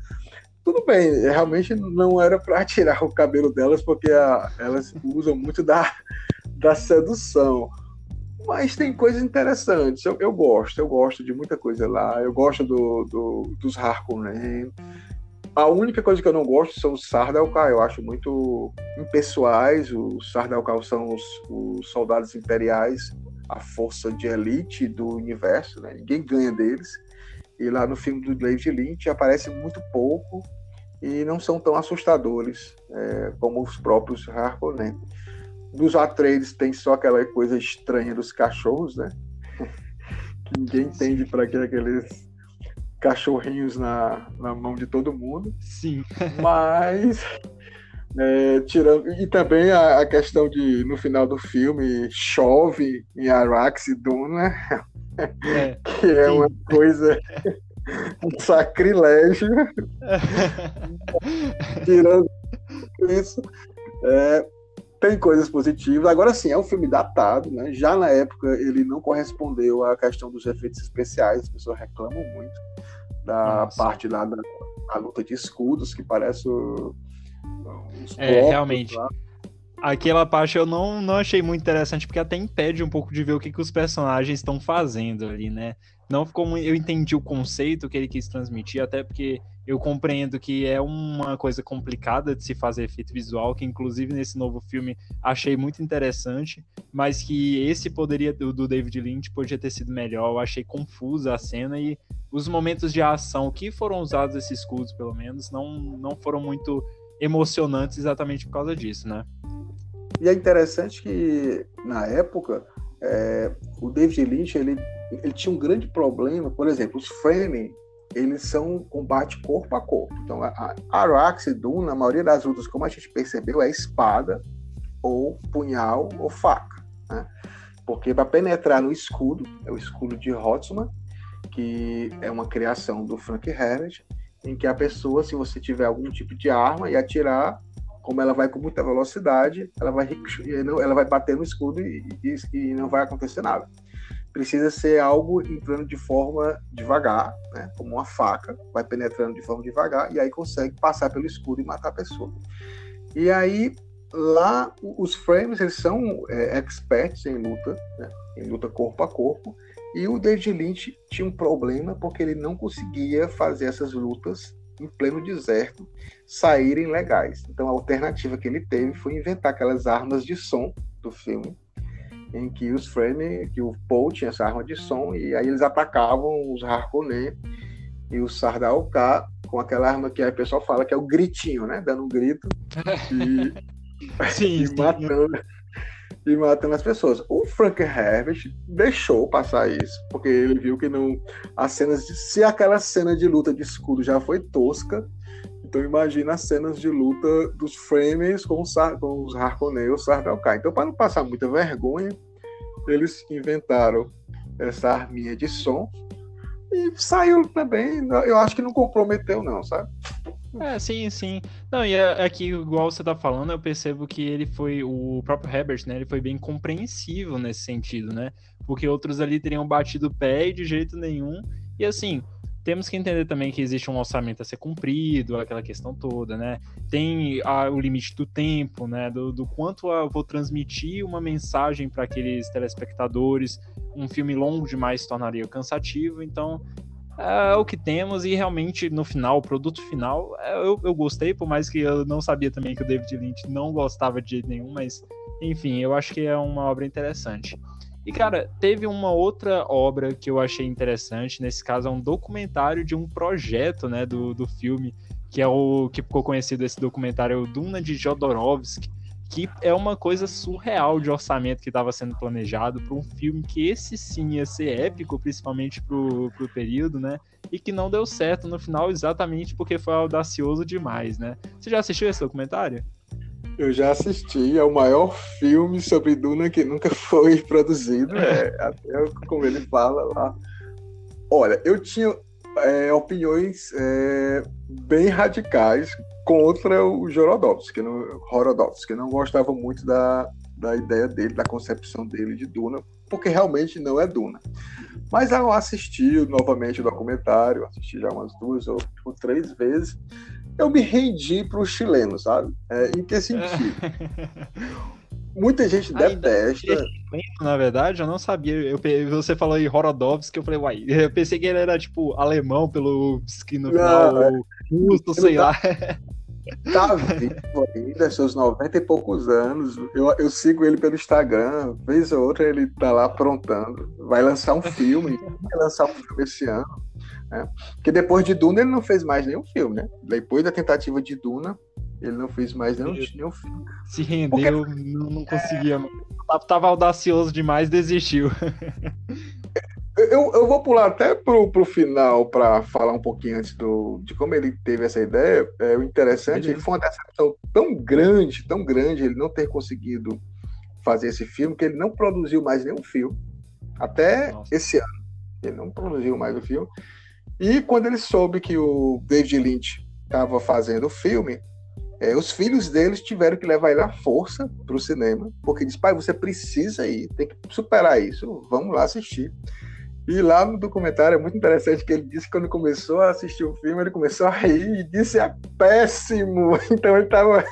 tudo bem, realmente não era para tirar o cabelo delas, porque a, elas usam muito da, da sedução. Mas tem coisas interessantes. Eu, eu, gosto, eu gosto de muita coisa lá. Eu gosto do, do dos Harkonnen. A única coisa que eu não gosto são os Sardaukar. Eu acho muito impessoais. Os Sardaukar são os, os soldados imperiais, a força de elite do universo. Né? Ninguém ganha deles. E lá no filme do David Lynch aparece muito pouco e não são tão assustadores é, como os próprios Harkonnen. Dos Atreides tem só aquela coisa estranha dos cachorros, né? que ninguém entende para que aqueles cachorrinhos na, na mão de todo mundo. Sim. Mas é, tirando e também a, a, questão de no final do filme chove em Arax e Duna, é, que é sim. uma coisa um sacrilégio. tirando isso, é, tem coisas positivas. Agora sim, é um filme datado, né? Já na época ele não correspondeu à questão dos efeitos especiais, as pessoas reclamam muito da Nossa. parte lá da, da, luta de escudos, que parece o, É, realmente. Lá. Aquela parte eu não, não achei muito interessante, porque até impede um pouco de ver o que, que os personagens estão fazendo ali, né? Não ficou Eu entendi o conceito que ele quis transmitir, até porque eu compreendo que é uma coisa complicada de se fazer efeito visual, que inclusive nesse novo filme achei muito interessante, mas que esse poderia do David Lynch podia ter sido melhor. Eu achei confusa a cena e os momentos de ação que foram usados esses escudos, pelo menos, não, não foram muito emocionantes exatamente por causa disso, né? E é interessante que na época é, o David Lynch ele, ele tinha um grande problema, por exemplo, os framing eles são combate corpo a corpo. Então, a Arax Duna, na maioria das lutas, como a gente percebeu, é espada ou punhal ou faca. Né? Porque para penetrar no escudo, é o escudo de Hotzman, que é uma criação do Frank Herbert, em que a pessoa, se você tiver algum tipo de arma e atirar, como ela vai com muita velocidade, ela vai, ela vai bater no escudo e, e, e não vai acontecer nada precisa ser algo entrando de forma devagar, né? como uma faca, vai penetrando de forma devagar e aí consegue passar pelo escudo e matar a pessoa. E aí lá os frames eles são é, experts em luta, né? em luta corpo a corpo, e o David Lynch tinha um problema porque ele não conseguia fazer essas lutas em pleno deserto saírem legais. Então a alternativa que ele teve foi inventar aquelas armas de som do filme em que os Frame, que o Paul tinha essa arma de som, e aí eles atacavam os Harkonnen e os Sardaukar com aquela arma que aí o pessoal fala que é o gritinho, né? Dando um grito e, sim, e matando e matando as pessoas. O Frank Herbert deixou passar isso, porque ele viu que não as cenas de, se aquela cena de luta de escudo já foi tosca, então imagina as cenas de luta dos Frames com os, com os Harkonnen os Sardaukar. Então para não passar muita vergonha, eles inventaram essa arminha de som e saiu também. Eu acho que não comprometeu, não, sabe? É, sim, sim. Não, e aqui, igual você tá falando, eu percebo que ele foi, o próprio Herbert, né, ele foi bem compreensivo nesse sentido, né? Porque outros ali teriam batido o pé de jeito nenhum. E assim, temos que entender também que existe um orçamento a ser cumprido, aquela questão toda, né? Tem a, o limite do tempo, né? Do, do quanto eu vou transmitir uma mensagem para aqueles telespectadores. Um filme longo demais se tornaria cansativo, então é o que temos e realmente no final, o produto final, é, eu, eu gostei, por mais que eu não sabia também que o David Lynch não gostava de jeito nenhum, mas enfim, eu acho que é uma obra interessante. E, cara, teve uma outra obra que eu achei interessante, nesse caso é um documentário de um projeto, né, do, do filme, que é o que ficou conhecido esse documentário, é o Duna de Jodorowsky, que é uma coisa surreal de orçamento que estava sendo planejado para um filme que esse sim ia ser épico, principalmente pro, pro período, né? E que não deu certo no final exatamente porque foi audacioso demais, né? Você já assistiu esse documentário? Eu já assisti, é o maior filme sobre Duna que nunca foi produzido, é, até como ele fala lá. Olha, eu tinha é, opiniões é, bem radicais contra o Jorodowski, não, Horodowski, não gostava muito da, da ideia dele, da concepção dele de Duna, porque realmente não é Duna. Mas eu assisti novamente o documentário, assisti já umas duas ou três vezes, eu me rendi para os chilenos, sabe? É, em que sentido? muita gente Ainda- detesta. Na verdade, eu não sabia. Eu, você falou em Horodovski, eu falei, uai, eu pensei que ele era, tipo, alemão pelo que no final, Não, russo, sei lá. Tá vivo ainda, seus 90 e poucos anos. Eu, eu sigo ele pelo Instagram, vez ou outra ele tá lá aprontando. Vai lançar um filme, vai lançar um filme esse ano. Né? Porque depois de Duna ele não fez mais nenhum filme, né? Depois da tentativa de Duna, ele não fez mais nenhum, nenhum filme. Se rendeu, não, não conseguia. Tava- Tava audacioso demais, desistiu. Eu, eu vou pular até pro, pro final para falar um pouquinho antes do, de como ele teve essa ideia. É, o interessante, Beleza. ele foi uma decepção tão grande, tão grande, ele não ter conseguido fazer esse filme, que ele não produziu mais nenhum filme. Até Nossa. esse ano. Ele não produziu mais o filme. E quando ele soube que o David Lynch estava fazendo o filme, é, os filhos deles tiveram que levar ele à força para o cinema, porque disse, pai, você precisa ir, tem que superar isso, vamos lá assistir. E lá no documentário é muito interessante que ele disse que quando começou a assistir o filme, ele começou a rir e disse é péssimo. Então ele estava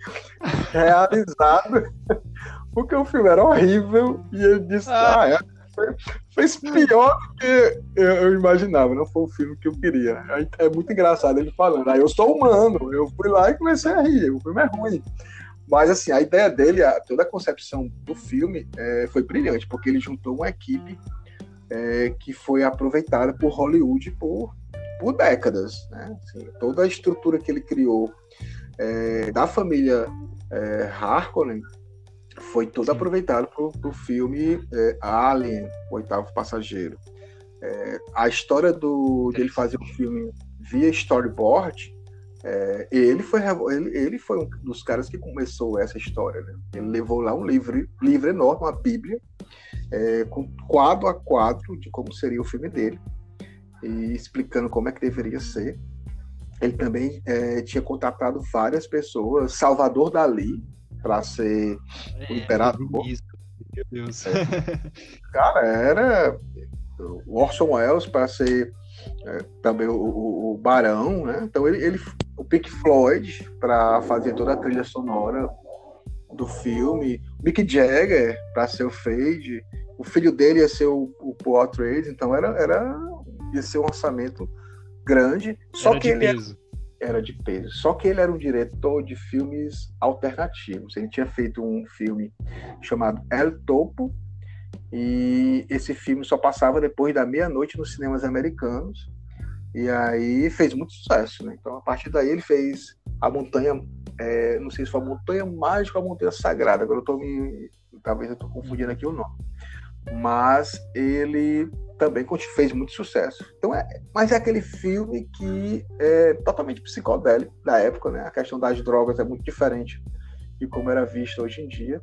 realizado, porque o filme era horrível, e ele disse, Ah. ah, é, foi- pior do que eu, imaginava, não foi o filme que eu queria. Aí É muito engraçado ele falando, ah, eu sou humano, eu fui lá e comecei a rir, o filme é ruim. Mas assim, a ideia dele, a- toda a concepção do filme é, foi brilhante, porque ele juntou uma equipe é, que foi aproveitada por Hollywood por, por décadas. Né? Assim, toda a estrutura que ele criou é, da família é, Harkonnen foi toda Sim. aproveitada para o filme é, Alien, o Oitavo Passageiro. É, a história do, de ele fazer o filme via storyboard, é, ele, foi, ele, ele foi um dos caras que começou essa história. Né? Ele levou lá um livro, livro enorme, uma bíblia, é, com quadro a quadro de como seria o filme dele e explicando como é que deveria ser. Ele também é, tinha contratado várias pessoas, Salvador Dali para ser o imperador. Isso, meu Deus. Cara, era o Orson Welles para ser é, também o, o- o Barão, né? Então ele, ele o Pink Floyd para fazer toda a trilha sonora do filme, Mick Jagger para ser o Fade, o filho dele ia ser o, o Paul Atreides, então era, era ia ser um orçamento grande, só Era que ele era- peso. Era de peso. Só que ele era um diretor de filmes alternativos. Ele tinha feito um filme chamado El Topo, e esse filme só passava depois da meia-noite nos cinemas americanos. E aí fez muito sucesso, né? Então, a partir daí, ele fez a montanha, é, não sei se foi a montanha mágica ou a montanha sagrada, agora eu tô me. Talvez eu tô confundindo aqui o nome. Mas ele também fez muito sucesso. Então é, mas é aquele filme que é totalmente psicodélico da época, né? A questão das drogas é muito diferente de como era visto hoje em dia.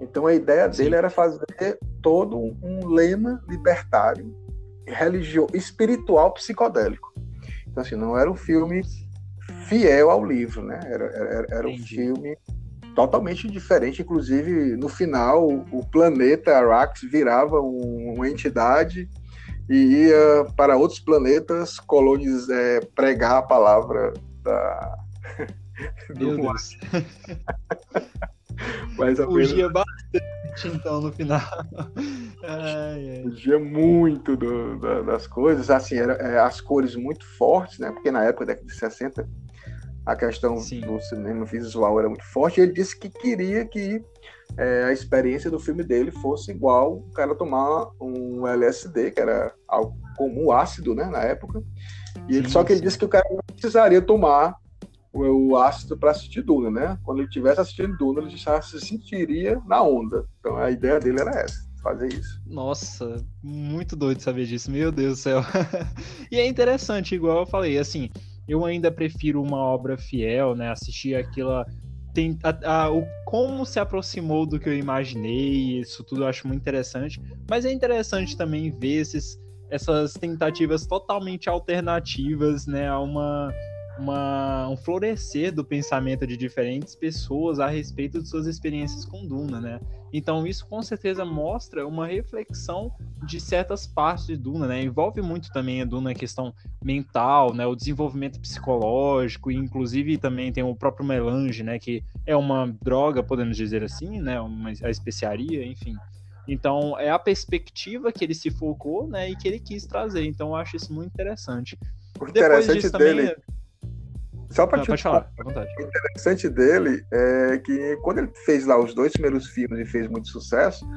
Então a ideia Sim. dele era fazer todo um lema libertário, religioso, espiritual, psicodélico. Então assim, não era um filme fiel ao livro, né? Era, era, era um filme totalmente diferente. Inclusive, no final, o planeta Arax virava um- uma entidade e ia para outros planetas coloniz, é, pregar a palavra da. Do- ou menos. Fugia bastante, então, no final. Ai, ai. fugia muito do- da- das coisas, assim, era, é, as cores muito fortes, né? Porque na época da década de 60 a questão Sim. do cinema visual era muito forte. Ele disse que queria que é, a experiência do filme dele fosse igual o cara tomar um LSD, que era algo comum, ácido, né, na época. E ele, Sim, só que ele sim. disse que o cara não precisaria tomar o, o ácido para assistir Duna, né? Quando ele estivesse assistindo Duna, ele já se sentiria na onda. Então a ideia dele era essa, fazer isso. Nossa, muito doido saber disso, meu Deus do céu. e é interessante, igual eu falei, assim, eu ainda prefiro uma obra fiel, né? Assistir aquilo. Tem, a- a- o, como se aproximou do que eu imaginei, isso tudo eu acho muito interessante. Mas é interessante também ver esses, essas tentativas totalmente alternativas, né? A uma, uma, um florescer do pensamento de diferentes pessoas a respeito de suas experiências com Duna, né? Então isso com certeza mostra uma reflexão de certas partes de Duna, né? Envolve muito também a Duna a questão mental, né? O desenvolvimento psicológico, e inclusive também tem o próprio melange, né? Que é uma droga, podemos dizer assim, né? Uma, a especiaria, enfim. Então é a perspectiva que ele se focou, né? E que ele quis trazer. Então eu acho isso muito interessante. O interessante dele. Também... Só para te falar, à vontade. O interessante dele é que quando ele fez lá os dois primeiros filmes e fez muito sucesso,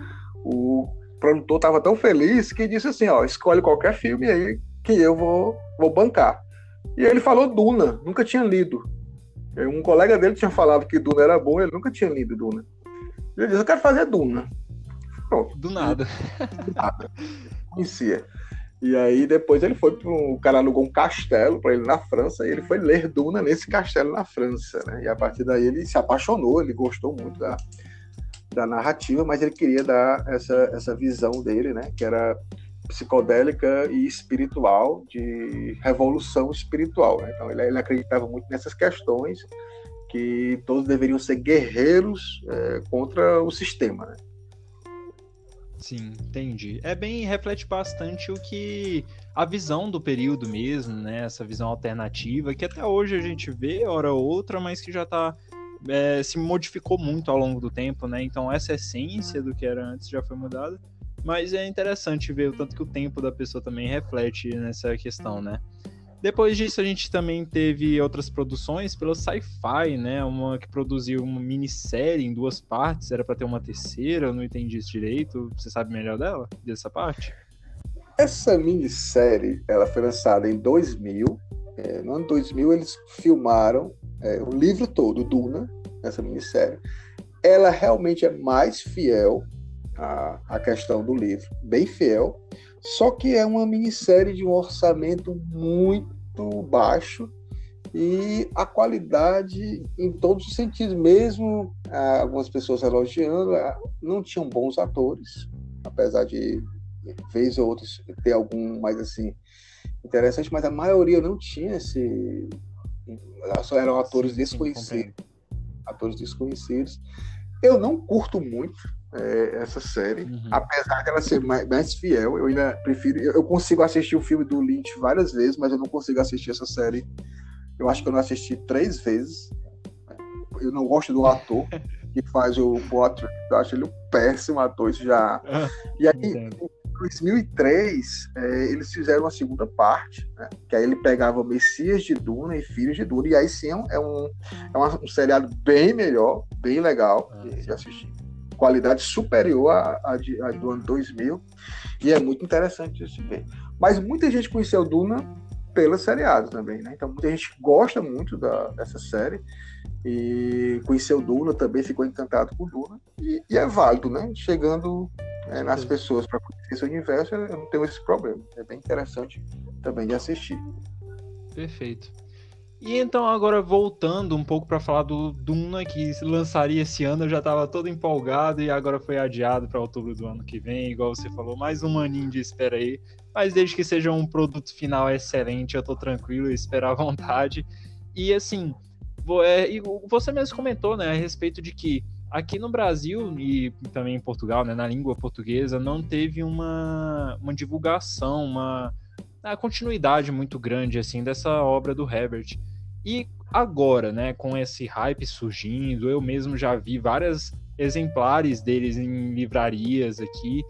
o produtor estava tão feliz que disse assim, ó, escolhe qualquer filme aí que eu vou, vou bancar. E ele falou Duna, nunca tinha lido. Um colega dele tinha falado que Duna era bom, ele nunca tinha lido Duna. Ele disse, eu quero fazer Duna. Pronto. Do nada. Do nada. Conhecia. E aí depois ele foi para o cara alugou um castelo para ele na França e ele foi ler Duna nesse castelo na França, né? E a partir daí ele se apaixonou, ele gostou muito da, da narrativa, mas ele queria dar essa, essa visão dele, né? Que era psicodélica e espiritual, de revolução espiritual. Né? Então ele, ele, acreditava muito nessas questões que todos deveriam ser guerreiros é, contra o sistema. Né? Sim, entendi. É bem, reflete bastante o que. a visão do período mesmo, né? Essa visão alternativa, que até hoje a gente vê, hora ou outra, mas que já tá. É, se modificou muito ao longo do tempo, né? Então essa essência do que era antes já foi mudada. Mas é interessante ver o tanto que o tempo da pessoa também reflete nessa questão, né? Depois disso, a gente também teve outras produções pelo Sci-Fi, né? Uma que produziu uma minissérie em duas partes, era para ter uma terceira, eu não entendi isso direito. Você sabe melhor dela, dessa parte? Essa minissérie, ela foi lançada em 2000. É, no ano 2000, eles filmaram é, o livro todo, Duna, essa minissérie. Ela realmente é mais fiel à, à questão do livro, bem fiel. Só que é uma minissérie de um orçamento muito baixo e a qualidade em todos os sentidos, mesmo ah, algumas pessoas elogiando, ah, não tinham bons atores, apesar de vez ou outra ter algum mais assim interessante, mas a maioria não tinha esse só eram atores desconhecidos, atores desconhecidos. Eu não curto muito é, essa série, uhum. apesar dela ser mais, mais, fiel, eu ainda prefiro. Eu, consigo assistir o filme do Lynch várias vezes, mas eu não consigo assistir essa série. Eu acho que eu não assisti três vezes. Eu não gosto do ator que faz o Potter, eu acho ele um péssimo ator, isso já. E aí, em 2003, é, eles fizeram uma segunda parte, né? que aí ele pegava Messias de Duna e Filhos de Duna, e aí sim é um, é um, é um seriado bem melhor, bem legal ah, de assistir qualidade superior à, à, de, à do ano 2000 e é muito interessante se ver. Mas muita gente conheceu Duna pela seriado também, né? Então muita gente gosta muito da, dessa série e conheceu Duna também, ficou encantado com Duna e, e é válido, né? Chegando é, nas pessoas para conhecer esse universo, eu não tenho esse problema. É bem interessante também de assistir. Perfeito. E então, agora voltando um pouco para falar do Duna, que lançaria esse ano, eu já estava todo empolgado e agora foi adiado para outubro do ano que vem, igual você falou, mais um aninho de espera aí. Mas desde que seja um produto final excelente, eu tô tranquilo espero à vontade. E assim, é, você mesmo comentou, né, a respeito de que aqui no Brasil e também em Portugal, né, na língua portuguesa, não teve uma, uma divulgação, uma, uma continuidade muito grande assim dessa obra do Herbert. E agora, né, com esse hype surgindo, eu mesmo já vi vários exemplares deles em livrarias aqui.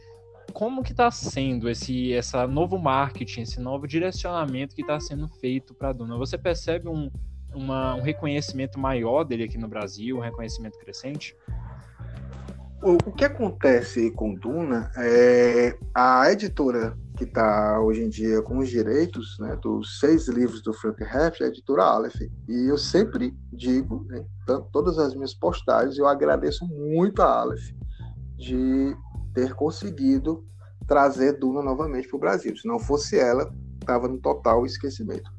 Como que está sendo esse essa novo marketing, esse novo direcionamento que está sendo feito para a Duna? Você percebe um, uma, um reconhecimento maior dele aqui no Brasil, um reconhecimento crescente? O, o que acontece com Duna é a editora que está hoje em dia com os direitos né, dos seis livros do Frank Herbert, é a editora Aleph. E eu sempre digo, né, todas as minhas postagens, eu agradeço muito a Aleph de ter conseguido trazer Duna novamente para o Brasil. Se não fosse ela, estava no total esquecimento.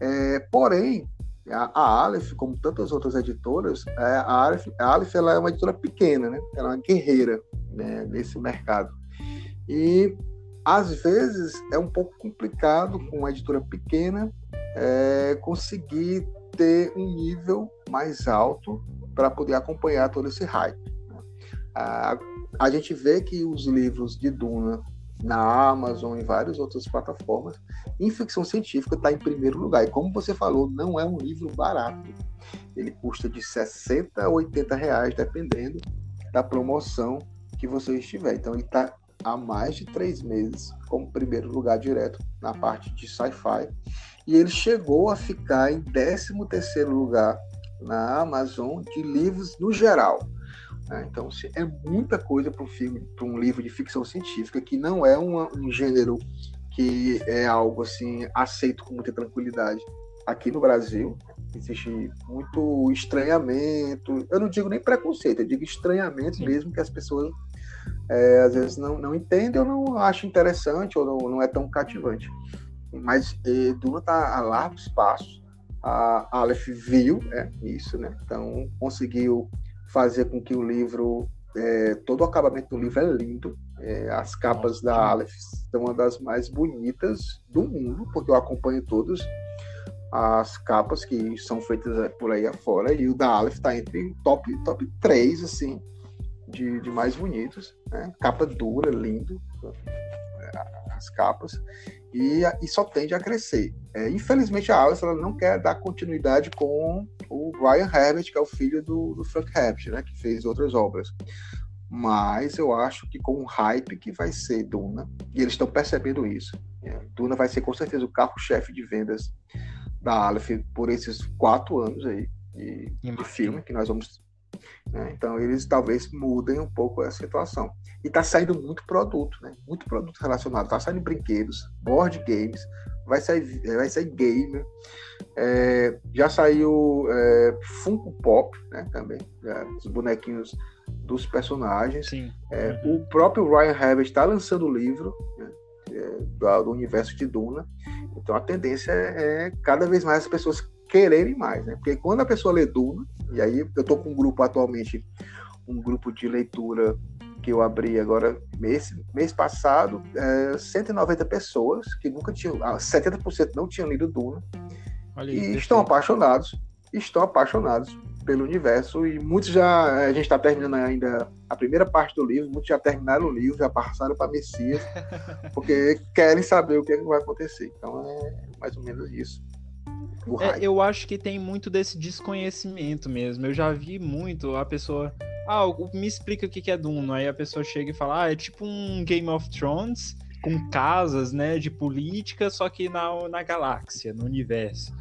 É, porém, a, Aleph, como tantas outras editoras, é, a Aleph, a Aleph ela é uma editora pequena, né? ela é uma guerreira né, nesse mercado. E às vezes é um pouco complicado com uma editora pequena é, conseguir ter um nível mais alto para poder acompanhar todo esse hype. Né? A, a gente vê que os livros de Duna na Amazon e várias outras plataformas, em ficção científica está em primeiro lugar. E como você falou, não é um livro barato. Ele custa de 60 a 80 reais, dependendo da promoção que você estiver. Então ele está há mais de três meses como primeiro lugar direto na parte de sci-fi. E ele chegou a ficar em 13 terceiro lugar na Amazon de livros no geral. Né? Então, é muita coisa para um um livro de ficção científica que não é uma, um gênero que é algo assim aceito com muita tranquilidade aqui no Brasil. Existe muito estranhamento. Eu não digo nem preconceito, eu digo estranhamento Sim. mesmo que as pessoas é, às vezes não, não entendem ou não acham interessante ou não, não é tão cativante. Mas eh, Duna está a largos passos. A Aleph viu é, isso, né? Então conseguiu fazer com que o livro, é, todo o acabamento do livro é lindo. É, as capas da Aleph são uma das mais bonitas do mundo, porque eu acompanho todas as capas que são feitas por aí afora, e o da Aleph está entre top, top 3, assim, de, de mais bonitos. Né? Capa dura, lindo, as capas e, e só tende a crescer. É, infelizmente, a Alice ela não quer dar continuidade com o Brian Herbert, que é o filho do, do Frank Herbert, né, que fez outras obras. Mas eu acho que com o hype que vai ser Duna, e eles estão percebendo isso, é, Duna vai ser com certeza o carro-chefe de vendas da Aleph por esses quatro anos aí de, de filme que nós vamos né? Então, eles talvez mudem um pouco a situação. E está saindo muito produto, né? muito produto relacionado. Está saindo brinquedos, board games, vai sair, vai sair gamer. É, já saiu é, Funko Pop, né? também, os bonequinhos dos personagens. É, uhum. O próprio Ryan Herbert está lançando o livro né? É, do, universo de Duna. Então a tendência é, é cada vez mais as pessoas quererem mais, né? Porque quando a pessoa lê Duna, e aí eu tô com um grupo atualmente, um grupo de leitura que eu abri agora mês, mês passado, é, 190 pessoas que nunca tinham, 70% ah, não tinham lido Duna Olha e estão apaixonados, estão apaixonados pelo universo e muitos já a gente está terminando ainda a primeira parte do livro, muitos já terminaram o livro, já passaram para Messias, porque querem saber o que, é que vai acontecer. Então é mais ou menos isso. É, eu acho que tem muito desse desconhecimento mesmo. Eu já vi muito a pessoa. Ah, me explica o que é Duna. Aí a pessoa chega e fala: Ah, é tipo um Game of Thrones com casas, né, de política, só que na, na galáxia, no universo.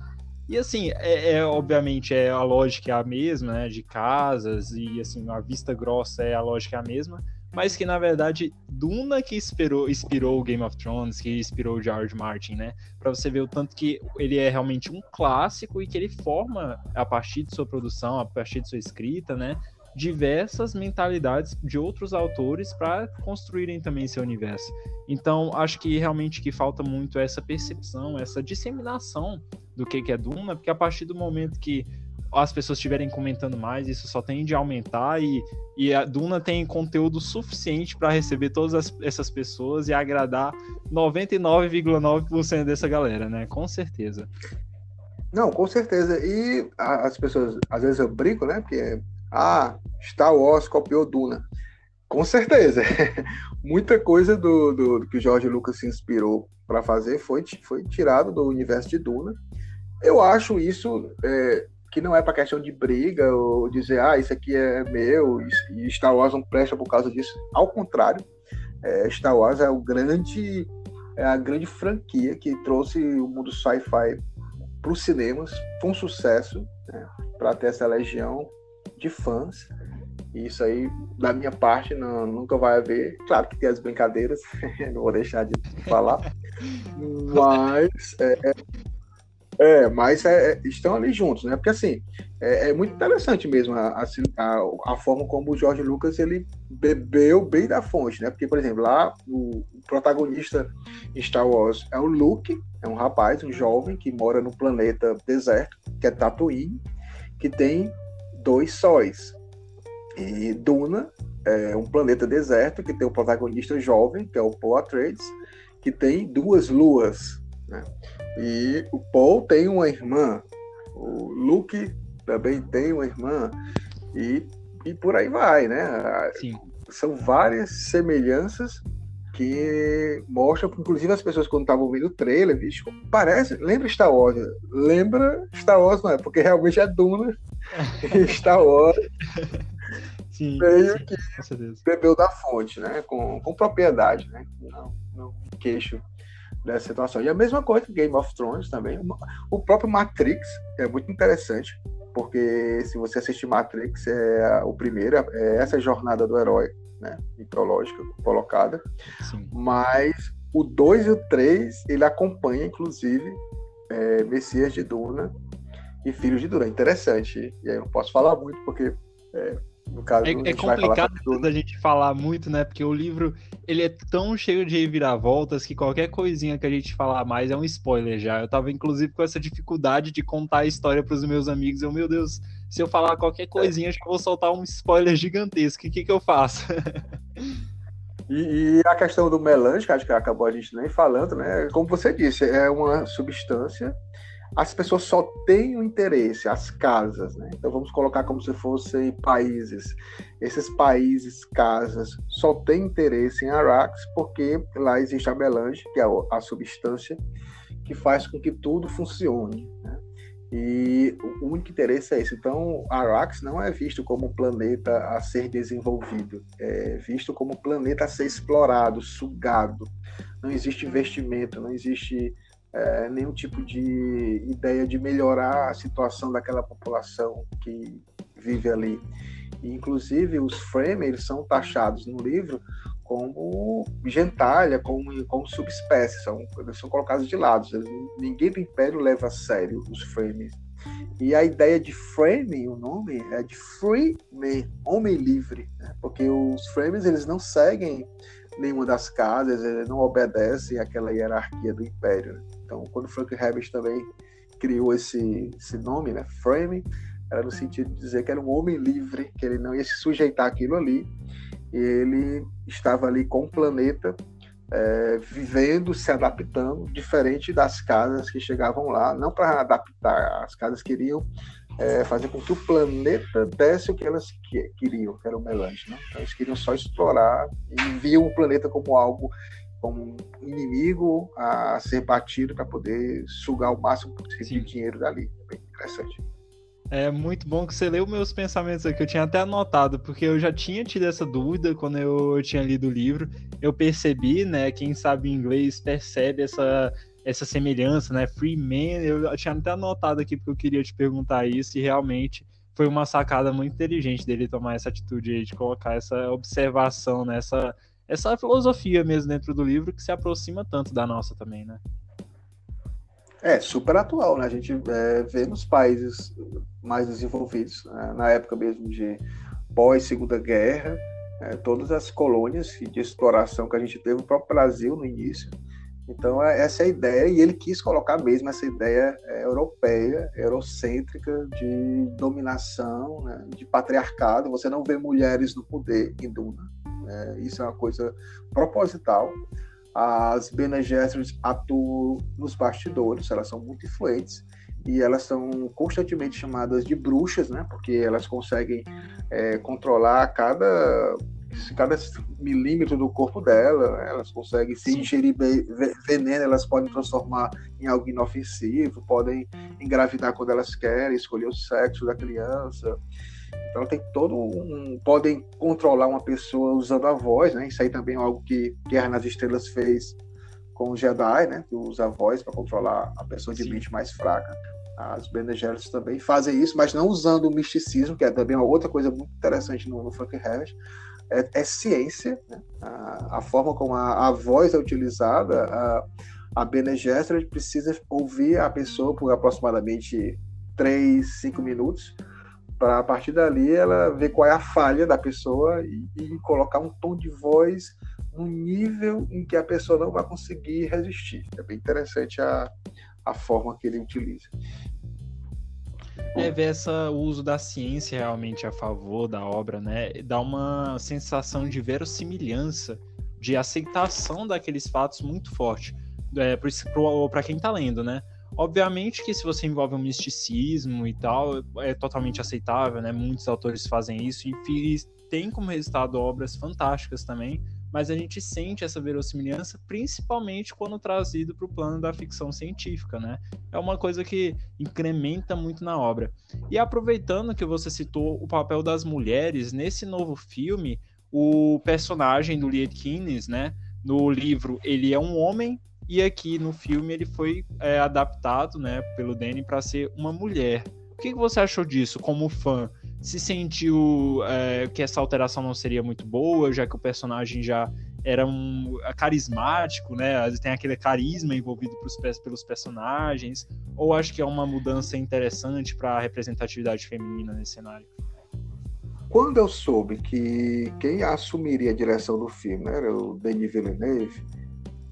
E assim, é, é, obviamente é a lógica é a mesma, né, de casas e assim a vista grossa é a lógica é a mesma, mas que na verdade Duna que inspirou, inspirou Game of Thrones, que inspirou George Martin, né? Para você ver o tanto que ele é realmente um clássico e que ele forma a partir de sua produção, a partir de sua escrita, né? diversas mentalidades de outros autores para construírem também seu universo. Então, acho que realmente que falta muito essa percepção, essa disseminação do que é Duna, porque a partir do momento que as pessoas estiverem comentando mais, isso só tende a aumentar e, e a Duna tem conteúdo suficiente para receber todas as, essas pessoas e agradar 99,9% dessa galera, né? Com certeza. Não, com certeza. E as pessoas, às vezes eu brinco, né? Porque, ah, Star Wars copiou Duna. Com certeza. Muita coisa do, do, do, que o Jorge Lucas se inspirou para fazer foi, foi tirado do universo de Duna. Eu acho isso é, que não é para questão de briga ou dizer, ah, isso aqui é meu e Star Wars não presta por causa disso. Ao contrário, é, Star Wars é o grande é a grande franquia que trouxe o mundo sci-fi para os cinemas, foi um sucesso né, para ter essa legião de fãs. E isso aí, da minha parte, não, nunca vai haver. Claro que tem as brincadeiras, não vou deixar de falar. Mas é, é mas é, é, estão ali juntos, né? Porque assim, é, é muito interessante mesmo a, a, a, forma como o Jorge Lucas ele bebeu bem da fonte, né? Porque, por exemplo, lá o protagonista em Star Wars é o Luke, é um rapaz, um jovem que mora no planeta deserto, que é Tatooine, que tem dois sóis. E Duna é um planeta deserto que tem o protagonista jovem, que é o Paul Atreides, que tem duas luas. Né? E o Paul tem uma irmã, o Luke também tem uma irmã, e, e por aí vai, né? Sim. São várias semelhanças que mostram, inclusive as pessoas quando estavam vendo o trailer, bicho, parece, lembra Star Wars? Lembra Star Wars, não é? Porque realmente é Duna e Star Wars. Sim, meio sim, que bebeu da fonte, né? Com, com propriedade, né? Não, não queixo dessa situação. E a mesma coisa Game of Thrones também. O próprio Matrix é muito interessante, porque se você assistir Matrix, é o primeiro, é essa jornada do herói, né? Mitológica colocada. Sim. Mas o 2 e o 3, ele acompanha, inclusive, é, Messias de Duna e Filhos de Duna. Interessante. E aí eu não posso falar muito, porque é, no caso, É, a é complicado da gente falar muito, né? Porque o livro ele é tão cheio de reviravoltas que qualquer coisinha que a gente falar mais é um spoiler já. Eu tava inclusive com essa dificuldade de contar a história pros meus amigos. Eu, meu Deus, se eu falar qualquer coisinha, eu já vou soltar um spoiler gigantesco. O que, que eu faço? E, e a questão do melange, que acho que acabou a gente nem falando, né? Como você disse, é uma substância. As pessoas só têm o interesse, as casas, né? Então vamos colocar como se fossem países. Esses países, casas, só têm interesse em Arax porque lá existe a melange, que é a substância que faz com que tudo funcione. Né? E o único interesse é esse. Então, Arax não é visto como um planeta a ser desenvolvido, é visto como um planeta a ser explorado, sugado. Não existe investimento, não existe é, nenhum tipo de ideia de melhorar a situação daquela população que vive ali. E, inclusive, os Fremen eles são taxados no livro como gentalha, como, como subespécie, são, eles são colocados de lado. Ninguém do Império leva a sério os Fremen. E a ideia de Fremen, o nome, é de free man, homem livre, né? porque os Fremen eles não seguem nenhuma das casas, eles não obedecem àquela hierarquia do Império. Né? Então, quando Frank Herbert também criou esse, esse nome, né, Fremen, era no sentido de dizer que era um homem livre, que ele não ia se sujeitar àquilo ali, e ele estava ali com o planeta, é, vivendo, se adaptando, diferente das casas que chegavam lá, não para adaptar, as casas queriam é, fazer com que o planeta desse o que elas que, queriam, que era o melange. Né? Então, eles queriam só explorar e viam o planeta como algo, como um inimigo a ser batido para poder sugar o máximo possível Sim. de dinheiro dali. É bem interessante. É muito bom que você leu meus pensamentos aqui, eu tinha até anotado, porque eu já tinha tido essa dúvida quando eu tinha lido o livro. Eu percebi, né, quem sabe inglês percebe essa, essa semelhança, né, free man, eu tinha até anotado aqui porque eu queria te perguntar isso e realmente foi uma sacada muito inteligente dele tomar essa atitude aí, de colocar essa observação, né, essa, essa filosofia mesmo dentro do livro que se aproxima tanto da nossa também, né. É, super atual, né? A gente é, vê nos países mais desenvolvidos, né? na época mesmo de pós-segunda guerra, é, todas as colônias de exploração que a gente teve, o próprio Brasil no início. Então, é, essa é a ideia, e ele quis colocar mesmo essa ideia é, europeia, eurocêntrica, de dominação, né? de patriarcado. Você não vê mulheres no poder em Duna. Né? isso é uma coisa proposital as Bene Gesserit atuam nos bastidores, elas são muito influentes e elas são constantemente chamadas de bruxas, né? Porque elas conseguem é, controlar cada cada milímetro do corpo dela, né? elas conseguem se ingerir veneno, elas podem transformar em algo inofensivo, podem engravidar quando elas querem, escolher o sexo da criança. Então tem todo um. Podem controlar uma pessoa usando a voz, né? Isso aí também é algo que Guerra nas Estrelas fez com o Jedi, né? Que usa a voz para controlar a pessoa de Sim. mente mais fraca. As Bene Gesserit também fazem isso, mas não usando o misticismo, que é também uma outra coisa muito interessante no, no Frank Herbert. É, é ciência, né? a, a, forma como a, a, voz é utilizada, a, a Bene Gesserit precisa ouvir a pessoa por aproximadamente 3, 5 minutos, para a partir dali ela ver qual é a falha da pessoa e, e, colocar um tom de voz no nível em que a pessoa não vai conseguir resistir. É bem interessante a, a forma que ele utiliza. É ver essa, o uso da ciência realmente a favor da obra, né? Dá uma sensação de verossimilhança de aceitação daqueles fatos muito forte é, para quem está lendo, né? Obviamente que se você envolve um misticismo e tal, é totalmente aceitável, né? Muitos autores fazem isso e tem como resultado obras fantásticas também, mas a gente sente essa verossimilhança principalmente quando trazido para o plano da ficção científica, né? É uma coisa que incrementa muito na obra. E aproveitando que você citou o papel das mulheres nesse novo filme, o personagem do Liet Keynes, né? No livro ele é um homem e aqui no filme ele foi é, adaptado, né, pelo Danny para ser uma mulher. O que, que, você achou disso como fã? Se sentiu é, que essa alteração não seria muito boa, já que o personagem já era um é, carismático, né? Tem aquele carisma envolvido pros, pelos personagens, ou acho que é uma mudança interessante para a representatividade feminina nesse cenário? Quando eu soube que quem assumiria a direção do filme era o Denis Villeneuve,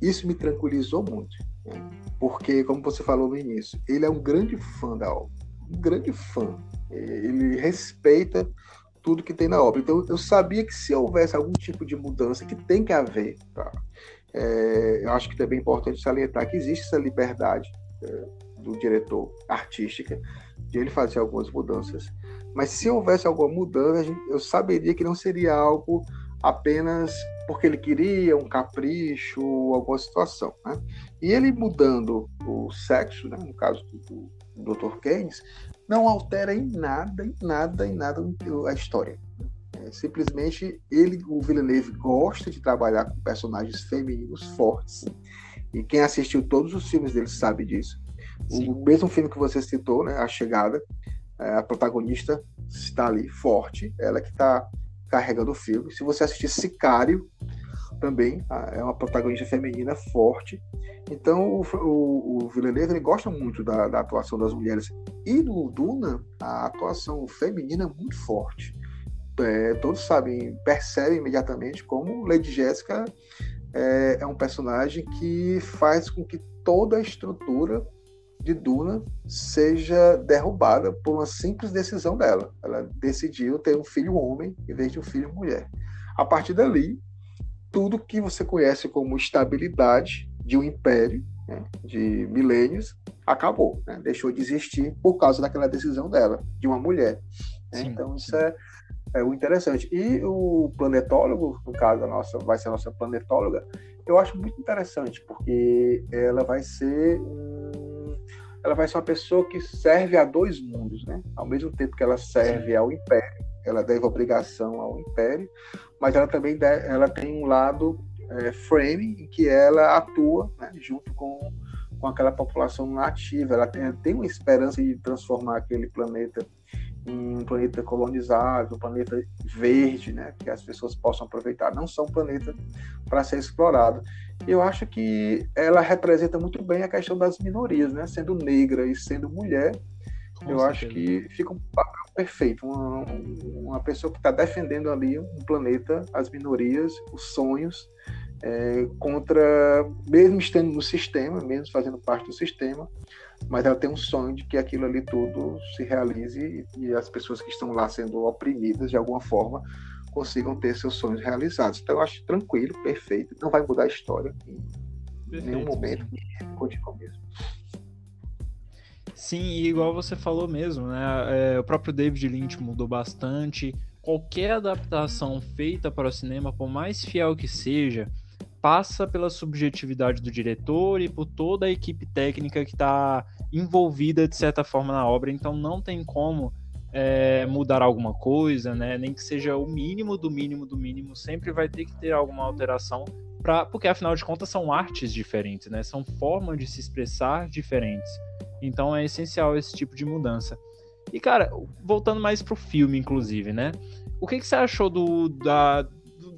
isso me tranquilizou muito, né? porque, como você falou no início, ele é um grande fã da obra, um grande fã. Ele respeita tudo que tem na obra. Então, eu sabia que se houvesse algum tipo de mudança, que tem que haver, tá? É, eu acho que também é importante salientar que existe essa liberdade é, do diretor artística de ele fazer algumas mudanças. Mas se houvesse alguma mudança, eu saberia que não seria algo apenas porque ele queria um capricho, alguma situação. Né? E ele mudando o sexo, né, no caso do, do Dr. Keynes, não altera em nada, em nada, em nada a história. É, simplesmente ele, o Villeneuve, gosta de trabalhar com personagens femininos fortes. E quem assistiu todos os filmes dele sabe disso. Sim. O mesmo filme que você citou, né, A Chegada, é, a protagonista está ali forte, ela que está carregando o filme. Se você assistir Sicário, também é uma protagonista feminina forte. Então, o, o, o Villeneuve ele gosta muito da, da, atuação das mulheres. E no Duna, a atuação feminina é muito forte. É, todos sabem, percebem imediatamente como Lady Jessica é, é um personagem que faz com que toda a estrutura de Duna seja derrubada por uma simples decisão dela. Ela decidiu ter um filho homem em vez de um filho mulher. A partir dali, tudo que você conhece como estabilidade de um império, né, de milênios, acabou, né, deixou de existir por causa daquela decisão dela, de uma mulher. Né? Sim, então, isso é, é o interessante. E o planetólogo, no caso, a nossa, vai ser a nossa planetóloga, eu acho muito interessante, porque ela vai ser um ela vai ser uma pessoa que serve a dois mundos, né? Ao mesmo tempo que ela serve ao império, ela deve obrigação ao império, mas ela também deve, ela tem um lado é, frame em que ela atua né, junto com, com aquela população nativa. Ela tem, tem uma esperança de transformar aquele planeta em um planeta colonizável, um planeta verde, né, que as pessoas possam aproveitar. Não são um planeta para ser explorado. Eu acho que ela representa muito bem a questão das minorias, né, sendo negra e sendo mulher. Com eu certeza. acho que fica um papel perfeito, uma, uma pessoa que está defendendo ali um planeta, as minorias, os sonhos, é, contra, mesmo estando no sistema, mesmo fazendo parte do sistema, mas ela tem um sonho de que aquilo ali tudo se realize e as pessoas que estão lá sendo oprimidas de alguma forma consigam ter seus sonhos realizados. Então eu acho tranquilo, perfeito, não vai mudar a história em perfeito, nenhum momento, continua mesmo. Sim, e igual você falou mesmo, né? É, o próprio David Lynch mudou bastante. Qualquer adaptação feita para o cinema, por mais fiel que seja, passa pela subjetividade do diretor e por toda a equipe técnica que está envolvida de certa forma na obra, então não tem como é, mudar alguma coisa, né? Nem que seja o mínimo do mínimo do mínimo, sempre vai ter que ter alguma alteração, pra, porque afinal de contas são artes diferentes, né? São formas de se expressar diferentes. Então é essencial esse tipo de mudança. E cara, voltando mais pro filme, inclusive, né? O que, que você achou do, da,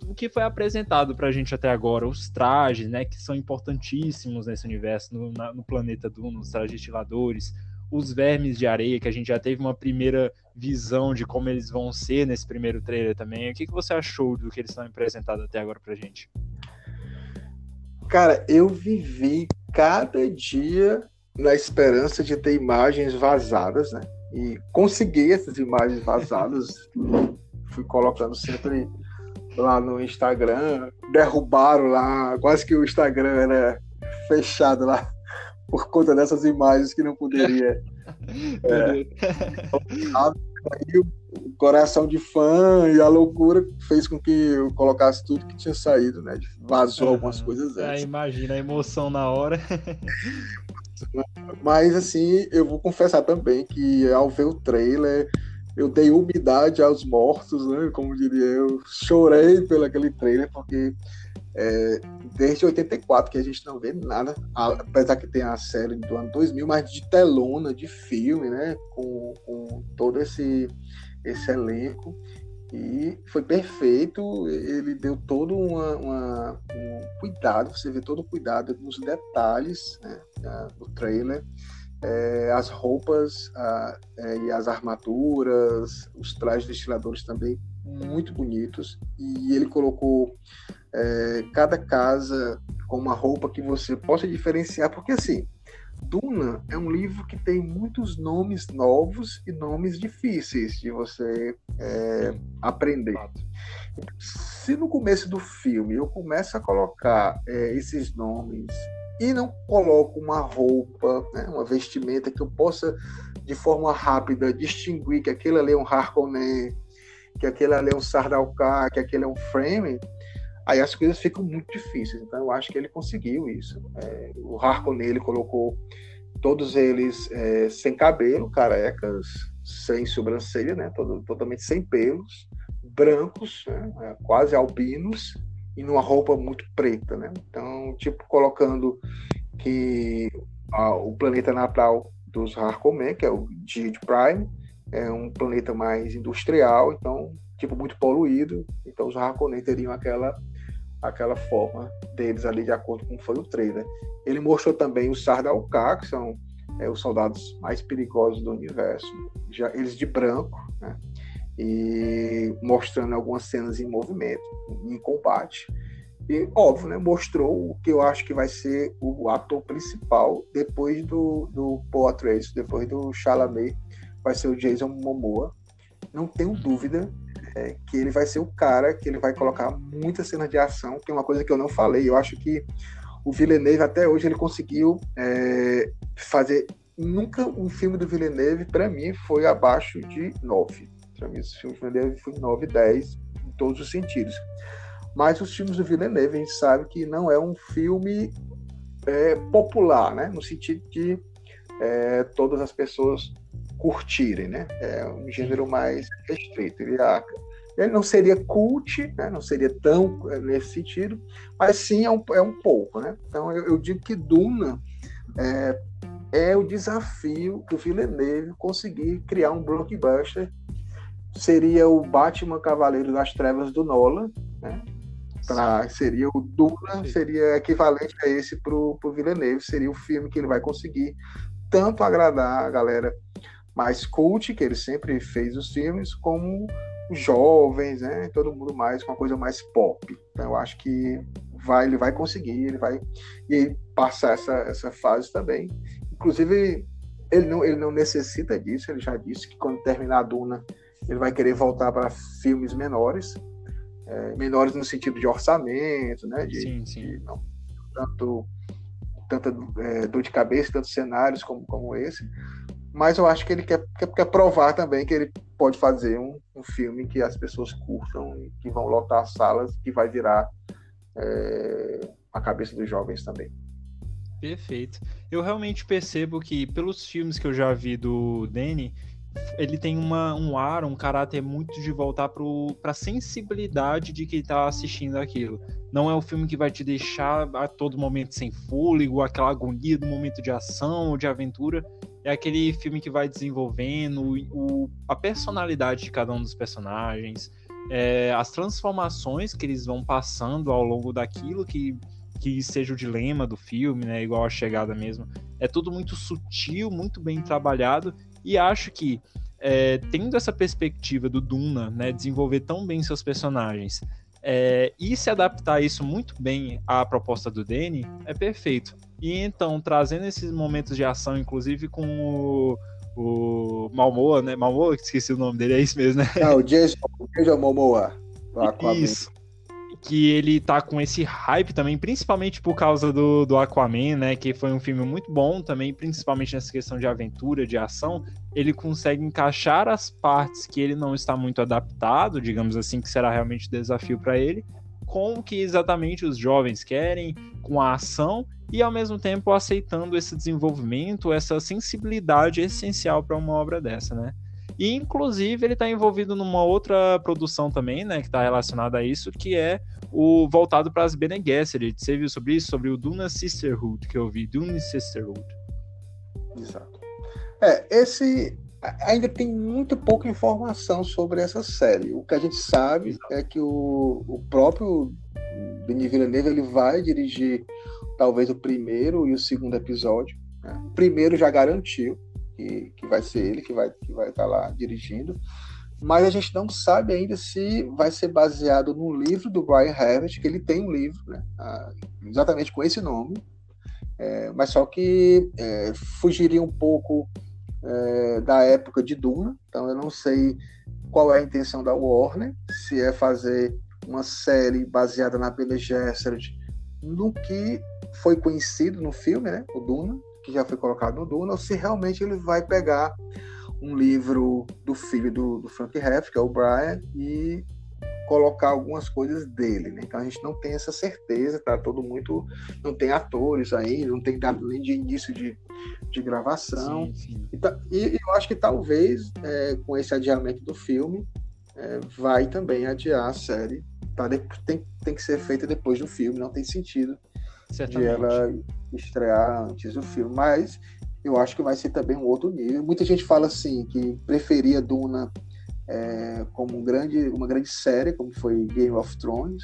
o que foi apresentado pra gente até agora, os trajes, né, que são importantíssimos nesse universo, no, na, no planeta Duna, os trajes estiladores, os vermes de areia, que a gente já teve uma primeira visão de como eles vão ser nesse primeiro trailer também. O que, que você achou do que eles estão apresentando até agora pra gente? Cara, eu vivi cada dia na esperança de ter imagens vazadas, né? E consegui essas imagens vazadas. fui colocando sempre lá no Instagram, derrubaram lá, quase que o Instagram era fechado lá por conta dessas imagens que não poderia. é, aí o coração de fã e a loucura fez com que eu colocasse tudo que tinha saído, né? Vazou uhum. algumas coisas antes. É, imagina a emoção na hora. Mas assim, eu vou confessar também que ao ver o trailer, eu dei umidade aos mortos, né? Como diria eu, chorei pelo aquele trailer, porque é, desde 84 que a gente não vê nada, apesar que tem a série do ano 2000, mas de telona, de filme, né? Com, com todo esse, esse elenco. E foi perfeito, ele deu todo uma, uma, um cuidado, você vê todo o cuidado nos detalhes né, do trailer. É, as roupas a, é, e as armaduras, os trajes destiladores também muito bonitos. E ele colocou é, cada casa com uma roupa que você possa diferenciar, porque assim, Duna é um livro que tem muitos nomes novos e nomes difíceis de você é, aprender. Se no começo do filme eu começo a colocar é, esses nomes e não coloco uma roupa, né, uma vestimenta que eu possa de forma rápida distinguir que aquele ali é um Harkonnen, que aquele ali é um Sardaukar, que aquele é um Frame, aí as coisas ficam muito difíceis. Então eu acho que ele conseguiu isso. É, o Harkonnen ele colocou todos eles é, sem cabelo, carecas, sem sobrancelha, né, todo, totalmente sem pelos, brancos, né, quase albinos e numa roupa muito preta, né? Então, tipo colocando que a, o planeta natal dos Harkonnen, que é o Gid Prime, é um planeta mais industrial, então tipo muito poluído, então os Harkonnen teriam aquela aquela forma deles ali de acordo com foi o trailer. Ele mostrou também os Sardaukar, que são é, os soldados mais perigosos do universo, já eles de branco, né? E mostrando algumas cenas em movimento, em combate. E, óbvio, né, mostrou o que eu acho que vai ser o ator principal depois do, do Paul Atreides, depois do Chalamet, vai ser o Jason Momoa. Não tenho dúvida é, que ele vai ser o cara que ele vai colocar muita cena de ação, que é uma coisa que eu não falei. Eu acho que o Villeneuve até hoje ele conseguiu é, fazer nunca um filme do Villeneuve para mim foi abaixo de 9. Para mim esse filme Villeneuve foi 9, 10 em todos os sentidos. Mas os filmes do Villeneuve a gente sabe que não é um filme é, popular, né? No sentido de é, todas as pessoas curtirem, né? É um gênero mais restrito. Ele, ele não seria cult, né? não seria tão é, nesse sentido, mas sim é um, é um pouco, né? Então eu, eu digo que Duna é, é, o desafio do Villeneuve conseguir criar um blockbuster. Seria o Batman Cavaleiro das Trevas do Nolan, né? Pra, seria o Duna, seria equivalente a esse pro, pro Villeneuve, seria o filme que ele vai conseguir tanto agradar a galera mais cult, que ele sempre fez os filmes, como os jovens, né? Todo mundo mais com uma coisa mais pop. Então eu acho que vai, ele vai conseguir, ele vai e passar essa, essa fase também. Inclusive ele não, ele não necessita disso, ele já disse que quando terminar a Duna ele vai querer voltar para filmes menores, é, menores no sentido de orçamento, né? De, sim, sim. De não tanto tanta é, dor de cabeça, tantos cenários como, como esse, mas eu acho que ele quer, quer, quer provar também que ele pode fazer um, um, filme que as pessoas curtam e que vão lotar as salas, que vai virar é, a cabeça dos jovens também. Perfeito. Eu realmente percebo que, pelos filmes que eu já vi do Danny, ele tem uma, um ar, um caráter muito de voltar para a sensibilidade de quem está assistindo aquilo. Não é um filme que vai te deixar a todo momento sem fôlego, aquela agonia do momento de ação ou de aventura é aquele filme que vai desenvolvendo o, a personalidade de cada um dos personagens, é, as transformações que eles vão passando ao longo daquilo que, que seja o dilema do filme, né? Igual a chegada mesmo. É tudo muito sutil, muito bem trabalhado, e acho que é, tendo essa perspectiva do Duna, né, desenvolver tão bem seus personagens, é, e se adaptar isso muito bem à proposta do Danny, é perfeito. E então, trazendo esses momentos de ação, inclusive com o, o Malmoa, né? Malmoa, esqueci o nome dele, é isso mesmo, né? Não, o Jason, o Jason Momoa. Isso. Que ele tá com esse hype também, principalmente por causa do, do Aquaman, né? Que foi um filme muito bom também, principalmente nessa questão de aventura, de ação. Ele consegue encaixar as partes que ele não está muito adaptado, digamos assim, que será realmente desafio para ele, com o que exatamente os jovens querem, com a ação e ao mesmo tempo aceitando esse desenvolvimento, essa sensibilidade essencial para uma obra dessa, né? E inclusive ele está envolvido numa outra produção também, né, que está relacionada a isso, que é o voltado para as Bene Gesserit. Você viu sobre isso? Sobre o Duna Sisterhood, que eu vi. Dune Sisterhood. Exato. É, esse ainda tem muito pouca informação sobre essa série. O que a gente sabe Exato. é que o, o próprio Denis Villeneuve ele vai dirigir talvez o primeiro e o segundo episódio. Né? O primeiro já garantiu que, que vai ser ele que vai que vai estar tá lá dirigindo. Mas a gente não sabe ainda se vai ser baseado no livro do Brian Herbert, que ele tem um livro, né, exatamente com esse nome, é, mas só que é, fugiria um pouco é, da época de Duna, então eu não sei qual é a intenção da Warner, se é fazer uma série baseada na Bene Gesserit, no que foi conhecido no filme, né, o Duna, que já foi colocado no Duna, ou se realmente ele vai pegar um livro do filho do, do Frank Heff, que é o Brian, e colocar algumas coisas dele, né? Então a gente não tem essa certeza, tá todo muito, não tem atores aí, não tem dado nem de início de, de gravação. Sim, sim. E, tá, e, eu acho que talvez é, com esse adiamento do filme é, vai também adiar a série. Tá? Tem, tem que ser feita depois do filme, não tem sentido Certamente. de ela estrear antes do filme. Mas eu acho que vai ser também um outro nível. Muita gente fala assim que preferia Duna é, como um grande, uma grande série, como foi Game of Thrones.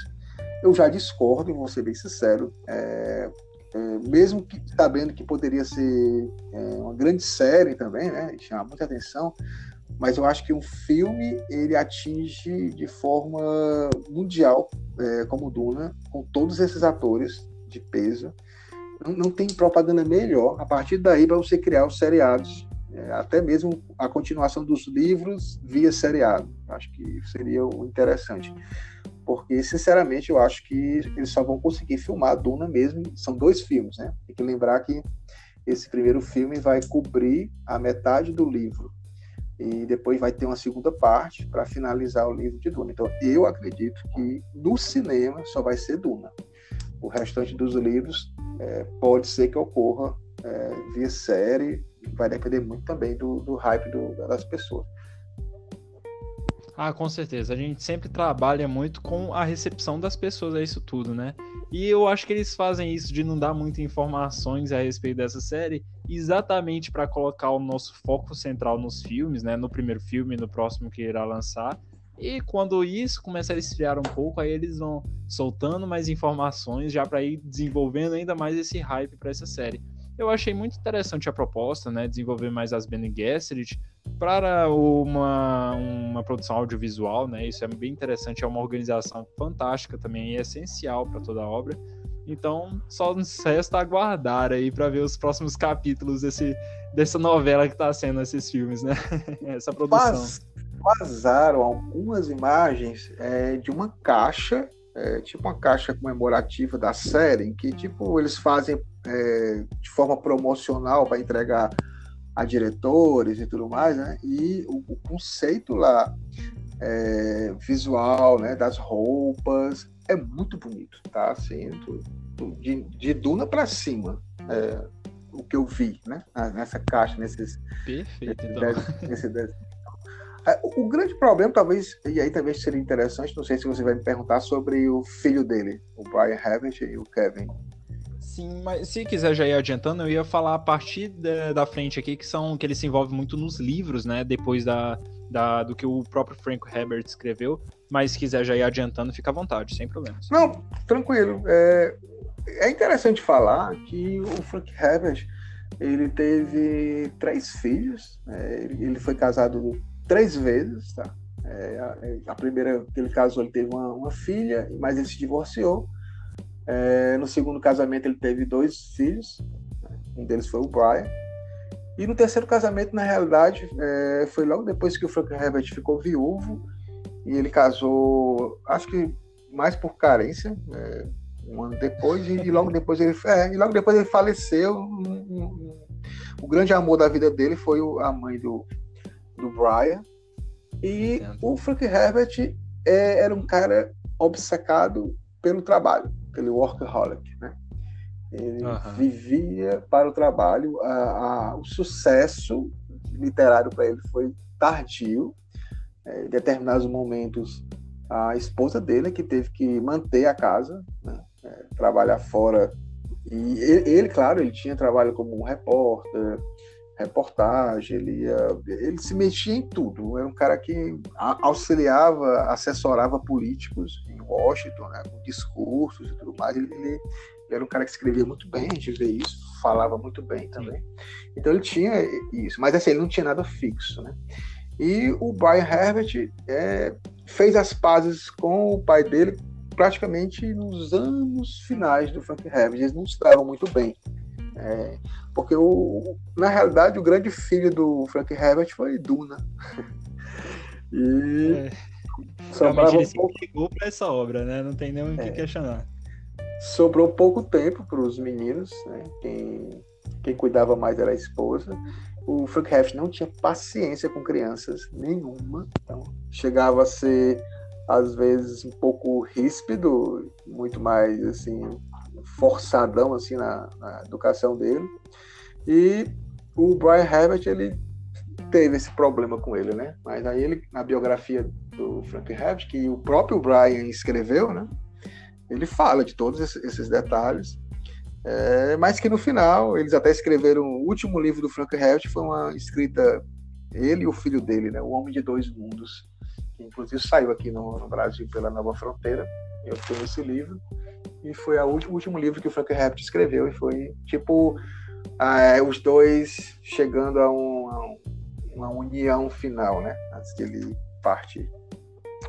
Eu já discordo, vou ser bem sincero. É, é, mesmo que, sabendo que poderia ser é, uma grande série também, né, chamar muita atenção, mas eu acho que um filme ele atinge de forma mundial, é, como Duna, com todos esses atores de peso não, não tem propaganda melhor a partir daí para você criar os seriados, é, até mesmo a continuação dos livros via seriado. Acho que seria o interessante. Porque, sinceramente, eu acho que eles só vão conseguir filmar a Duna mesmo. São dois filmes, né? Tem que lembrar que esse primeiro filme vai cobrir a metade do livro. E depois vai ter uma segunda parte para finalizar o livro de Duna. Então, eu acredito que no cinema só vai ser Duna. O restante dos livros é, pode ser que ocorra é, via série, vai depender muito também do, do hype do, das pessoas. Ah, com certeza. A gente sempre trabalha muito com a recepção das pessoas a isso tudo, né? E eu acho que eles fazem isso de não dar muitas informações a respeito dessa série, exatamente para colocar o nosso foco central nos filmes, né? No primeiro filme, no próximo que irá lançar, e quando isso começar a esfriar um pouco, aí eles vão soltando mais informações já para ir desenvolvendo ainda mais esse hype para essa série. Eu achei muito interessante a proposta, né, desenvolver mais as Bene Gesserit para uma, uma produção audiovisual, né? Isso é bem interessante, é uma organização fantástica também e essencial para toda a obra. Então, só nos resta aguardar aí para ver os próximos capítulos desse, dessa novela que está sendo esses filmes, né? Essa produção. Vazaram algumas imagens é, de uma caixa, é, tipo uma caixa comemorativa da série, em que tipo eles fazem é, de forma promocional para entregar a diretores e tudo mais, né? E o, o conceito lá é, visual, né, das roupas é muito bonito, tá? Assim, de, de Duna para cima. É, o que eu vi, né? Nessa caixa, nesses. Perfeito, nesse, então. é, o grande problema, talvez, e aí talvez seria interessante, não sei se você vai me perguntar sobre o filho dele, o Brian Herbert e o Kevin. Sim, mas se quiser já ir adiantando, eu ia falar a partir da, da frente aqui, que são que ele se envolve muito nos livros, né? Depois da, da, do que o próprio Frank Herbert escreveu. Mas se quiser já ir adiantando, fica à vontade, sem problemas. Não, tranquilo. É, é interessante falar que o Frank Herbert ele teve três filhos. É, ele foi casado três vezes, tá? É, a, a, primeira que ele casou, ele teve uma, uma filha, mas ele se divorciou. É, no segundo casamento, ele teve dois filhos, né? um deles foi o Brian. E no terceiro casamento, na realidade, é, foi logo depois que o Frank Herbert ficou viúvo e ele casou, acho que mais por carência, é, um ano depois, e, e, logo depois ele, é, e logo depois ele faleceu. Um, um, o grande amor da vida dele foi a mãe do, do Brian. E Entendo. o Frank Herbert é, era um cara obcecado pelo trabalho, pelo workaholic, né? Ele uhum. vivia para o trabalho. A, a, o sucesso literário para ele foi tardio. É, em determinados momentos, a esposa dele que teve que manter a casa, né? É, trabalhar fora. E ele, ele, claro, ele tinha trabalho como um repórter, reportagem, ele, ia, ele se metia em tudo. Era um cara que auxiliava, assessorava políticos em Washington, né, com discursos e tudo mais. Ele, ele, era um cara que escrevia muito bem, a gente vê isso, falava muito bem também. Então ele tinha isso, mas assim, ele não tinha nada fixo, né? E o Brian Herbert é, fez as pazes com o pai dele praticamente nos anos finais do Frank Herbert. Eles não estavam muito bem. É, porque o, na realidade o grande filho do Frank Herbert foi Duna. e é. Realmente ele se um para essa obra, né? Não tem nem o que é. questionar. Sobrou pouco tempo para os meninos, né? Quem, quem cuidava mais era a esposa. O Frank Herbert não tinha paciência com crianças nenhuma, então chegava a ser às vezes um pouco ríspido, muito mais assim forçadão assim na, na educação dele. E o Brian Herbert ele teve esse problema com ele, né? Mas aí ele na biografia do Frank Herbert que o próprio Brian escreveu, né? Ele fala de todos esses detalhes, é, mas que no final eles até escreveram o último livro do Frank Herbert foi uma escrita ele e o filho dele, né? O Homem de Dois Mundos, que inclusive saiu aqui no, no Brasil pela Nova Fronteira. Eu tenho esse livro e foi o último livro que o Frank Herbert escreveu e foi tipo é, os dois chegando a, um, a uma união final, né? Antes que ele parte.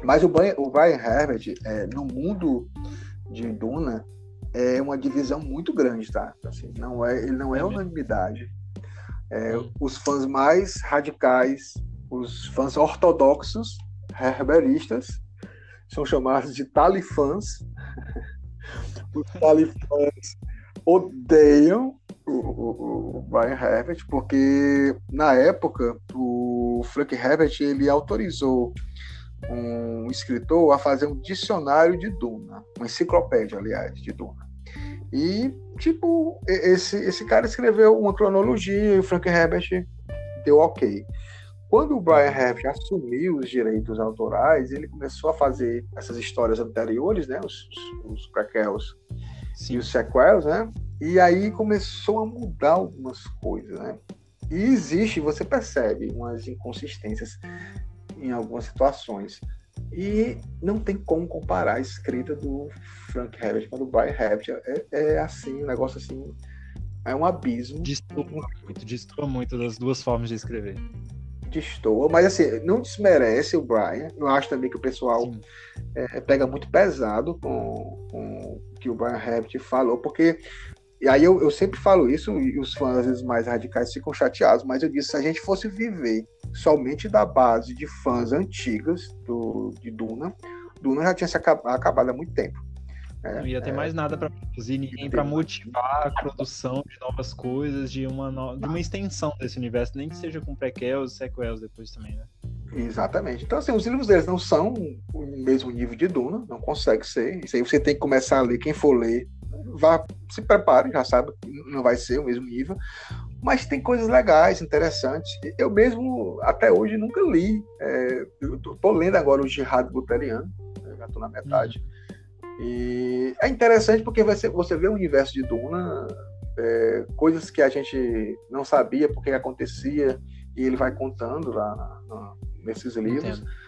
Mas o Brian, o Brian Herbert, é, no mundo de Duna, é uma divisão muito grande, tá? Assim, não é, ele não é unanimidade. É, os fãs mais radicais, os fãs ortodoxos, herberistas, são chamados de talifãs. os talifãs odeiam o, o, o, Brian Herbert, porque na época o Frank Herbert ele autorizou um escritor a fazer um dicionário de Duna, uma enciclopédia, aliás, de Duna. E, tipo, esse, esse cara escreveu uma cronologia e o Frank Herbert deu ok. Quando o Brian Herbert assumiu os direitos autorais, ele começou a fazer essas histórias anteriores, né, os, os prequels e os sequels, né, e aí começou a mudar algumas coisas, né? E existe, você percebe umas inconsistências em algumas situações. E não tem como comparar a escrita do Frank Herbert com a do Brian Herbert. É, é assim, um negócio assim. É um abismo. Destoa muito, destoa muito das duas formas de escrever. Destoa, mas assim, não desmerece o Brian. Eu acho também que o pessoal é, pega muito pesado com, com o que o Brian Herbert falou, porque e aí eu, eu, sempre falo isso, e os fãs às vezes mais radicais ficam chateados, mas eu disse, se a gente fosse viver somente da base de fãs antigas do, de Duna, Duna já tinha se acabado há muito tempo. Não ia ter é, mais nada para produzir, ninguém para motivar a produção de novas coisas, de uma, no... de uma extensão desse universo, nem que seja com prequels e sequels depois também, né? Exatamente. Então, assim, os livros deles não são o mesmo nível de Duna, não consegue ser. Isso aí você tem que começar a ler, quem for ler, vá, se prepare, já sabe que não vai ser o mesmo nível, mas tem coisas legais, interessantes. Eu mesmo, até hoje, nunca li. É, eu tô, tô, lendo agora o Jihad Buteriano, já estou na metade. E é interessante porque você, você vê o universo de Duna, é, coisas que a gente não sabia porque acontecia, e ele vai contando lá na, na, nesses livros. Entendo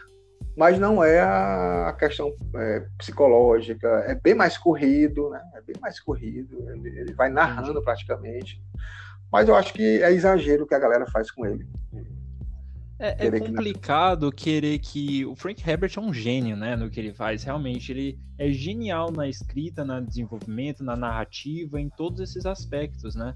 mas não é a questão é, psicológica, é bem mais corrido, né? É bem mais corrido, ele, ele vai narrando praticamente. Mas eu acho que é exagero que a galera faz com ele. É, é complicado que... querer que. O Frank Herbert é um gênio, né? No que ele faz. Realmente, ele é genial na escrita, no desenvolvimento, na narrativa, em todos esses aspectos, né?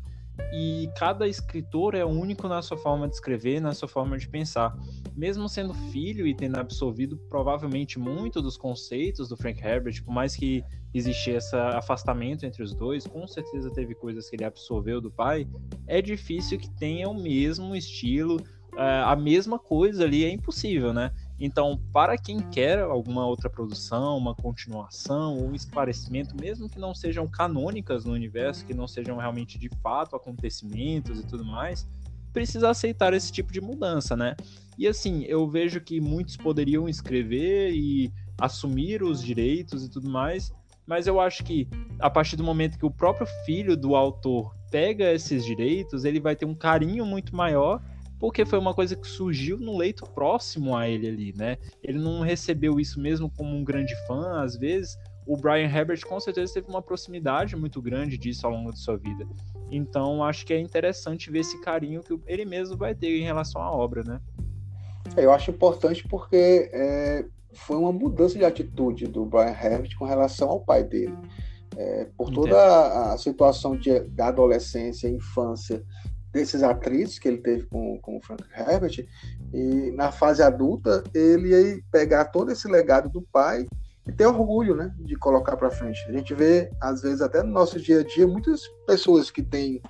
e cada escritor é único na sua forma de escrever, na sua forma de pensar. Mesmo sendo filho e tendo absorvido provavelmente muito dos conceitos do Frank Herbert, por mais que existisse esse afastamento entre os dois, com certeza teve coisas que ele absorveu do pai, é difícil que tenha o mesmo estilo, é, a mesma coisa ali, é impossível, né? Então, para quem quer alguma outra produção, uma continuação um esclarecimento, mesmo que não sejam canônicas no universo, que não sejam realmente de fato acontecimentos e tudo mais, precisa aceitar esse tipo de mudança, né? E assim, eu vejo que muitos poderiam escrever e assumir os direitos e tudo mais, mas eu acho que a partir do momento que o próprio filho do autor pega esses direitos, ele vai ter um carinho muito maior porque foi uma coisa que surgiu no leito próximo a ele ali, né? Ele não recebeu isso mesmo como um grande fã, às vezes. O Brian Herbert com certeza teve uma proximidade muito grande disso ao longo de sua vida. Então acho que é interessante ver esse carinho que ele mesmo vai ter em relação à obra, né? É, eu acho importante porque é, foi uma mudança de atitude do Brian Herbert com relação ao pai dele. É, por toda a, a, situação de, da adolescência, infância, desses atrizes que ele teve com, com o Frank Herbert, e na fase adulta ele ia pegar todo esse legado do pai e ter orgulho, né, de colocar para frente. A gente vê, às vezes, até no nosso dia a dia, muitas pessoas que têm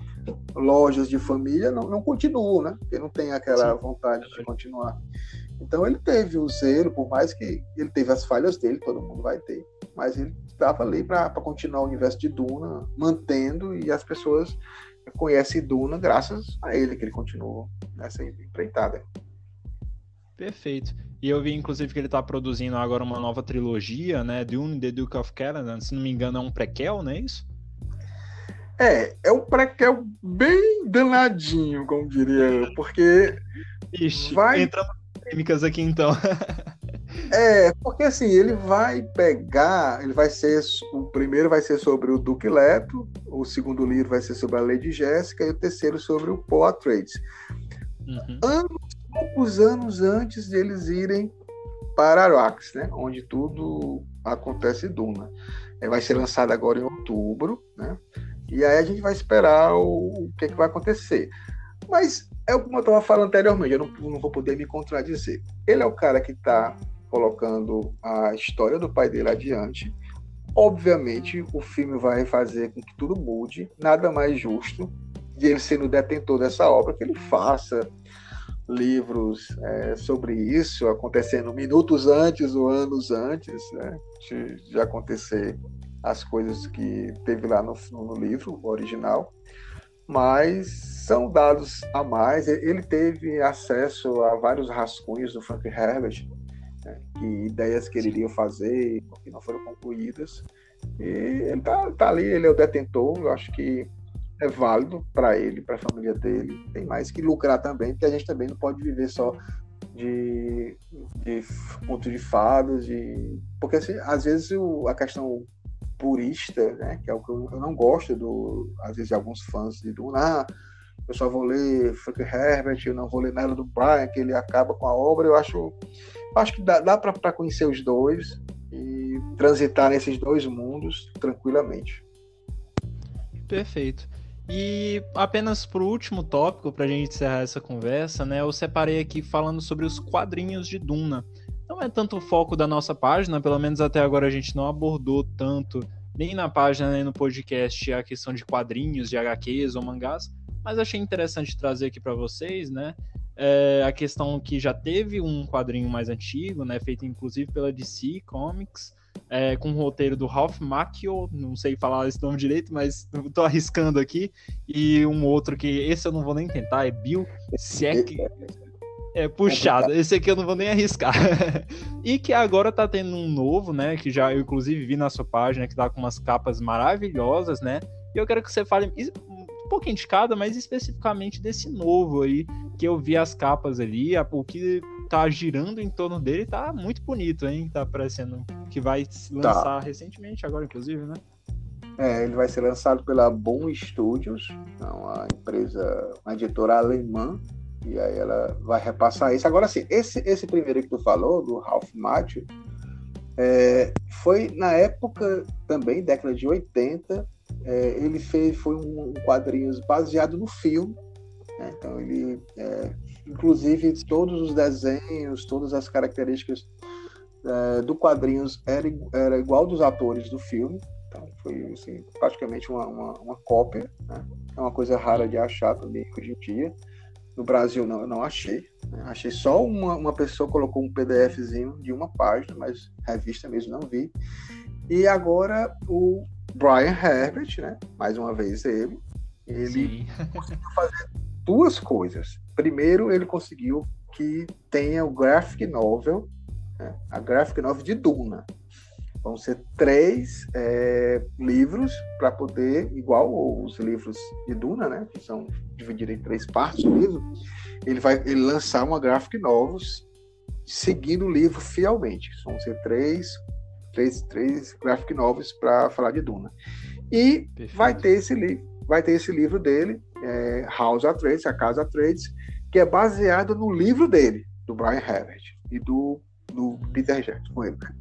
lojas de família não, não continuam, né, porque não tem aquela Sim. vontade de continuar. Então ele teve o zelo, por mais que ele teve as falhas dele, todo mundo vai ter, mas ele estava ali para continuar o universo de Duna, mantendo e as pessoas conhece Duna graças a ele, que ele continuou nessa empreitada. Perfeito. E eu vi, inclusive, que ele está produzindo agora uma nova trilogia, né? Dune, The Duke of Caledon. Se não me engano, é um prequel, não é isso? É, é um prequel bem danadinho, como diria eu, porque... Ixi, vai... entrando polêmicas aqui, então. É, porque assim, ele vai pegar, ele vai ser, o primeiro vai ser sobre o Duque Leto, o segundo livro vai ser sobre a Lady Jéssica e o terceiro sobre o Atreides. Uhum. Anos, poucos anos antes de eles irem para Arax, né, onde tudo acontece em Duna. É, vai ser lançado agora em outubro, né, e aí a gente vai esperar o, o que, é que vai acontecer. Mas é como eu estava falando anteriormente, eu não, não, vou poder me contradizer. Ele é o cara que está colocando a história do pai dele adiante. Obviamente, o filme vai fazer com que tudo mude, nada mais justo de ele sendo detentor dessa obra, que ele faça livros é, sobre isso, acontecendo minutos antes ou anos antes né, de, de, acontecer as coisas que teve lá no, no livro original. Mas são dados a mais. Ele teve acesso a vários rascunhos do Frank Herbert, né, que ideias que ele iria fazer, que não foram concluídas. E ele tá, tá ali, ele é o detentor, eu acho que é válido para ele, para a família dele. Tem mais que lucrar também, porque a gente também não pode viver só de, de ponto de fadas, de... porque assim, às vezes o, a questão purista, né, que é o que eu, eu, não gosto do, às vezes de alguns fãs de Duna, ah, eu só vou ler Frank Herbert, eu não vou ler nada do Brian, que ele acaba com a obra, eu acho Acho que dá, dá para conhecer os dois e transitar nesses dois mundos tranquilamente. Perfeito. E apenas por último tópico, para a gente encerrar essa conversa, né? Eu separei aqui falando sobre os quadrinhos de Duna. Não é tanto o foco da nossa página, pelo menos até agora a gente não abordou tanto, nem na página nem no podcast, a questão de quadrinhos, de HQs ou mangás, mas achei interessante trazer aqui para vocês, né? É a questão que já teve um quadrinho mais antigo, né, feito inclusive pela DC Comics, é, com o roteiro do Ralph Macchio, não sei falar esse nome direito, mas estou arriscando aqui, e um outro que esse eu não vou nem tentar, é Bill Siek. É puxado, esse aqui eu não vou nem arriscar. e que agora tá tendo um novo, né, que já eu inclusive vi na sua página, que tá com umas capas maravilhosas, né, e eu quero que você fale um pouquinho de cada, mas especificamente desse novo aí, que eu vi as capas ali, o que tá girando em torno dele tá muito bonito, hein? Tá parecendo que vai se tá. lançar tá. recentemente agora, inclusive, né? É, ele vai ser lançado pela Boom Studios, é uma empresa, uma editora alemã, e aí ela vai repassar isso. Agora, sim, esse, esse primeiro que tu falou, do Ralph Macchio, é, foi na época também, década de 80, é, ele fez foi um, um quadrinho baseado no filme. Né? Então ele, é, inclusive todos os desenhos, todas as características é, do quadrinhos era, era igual dos atores do filme. Então foi assim, praticamente uma, uma, uma cópia. Né? É uma coisa rara de achar também hoje em dia. No Brasil não, eu não achei. Né? Achei só uma, uma pessoa colocou um PDFzinho de uma página, mas revista mesmo não vi. E agora o Brian Herbert, né? Mais uma vez ele, ele conseguiu fazer duas coisas. Primeiro, ele conseguiu que tenha o graphic novel, né? a graphic novel de Duna. Vão ser três é, livros para poder, igual os livros de Duna, né, que são divididos em três partes do livro, ele vai ele lançar uma graphic novels seguindo o livro fielmente. Vão ser três, três, três graphic novels para falar de Duna. E Perfeito. vai ter esse livro, vai ter esse livro dele, é, House Atreides, a Casa Atreides, que é baseado no livro dele, do Brian Herbert e do, do Peter Jackson, com ele. Né?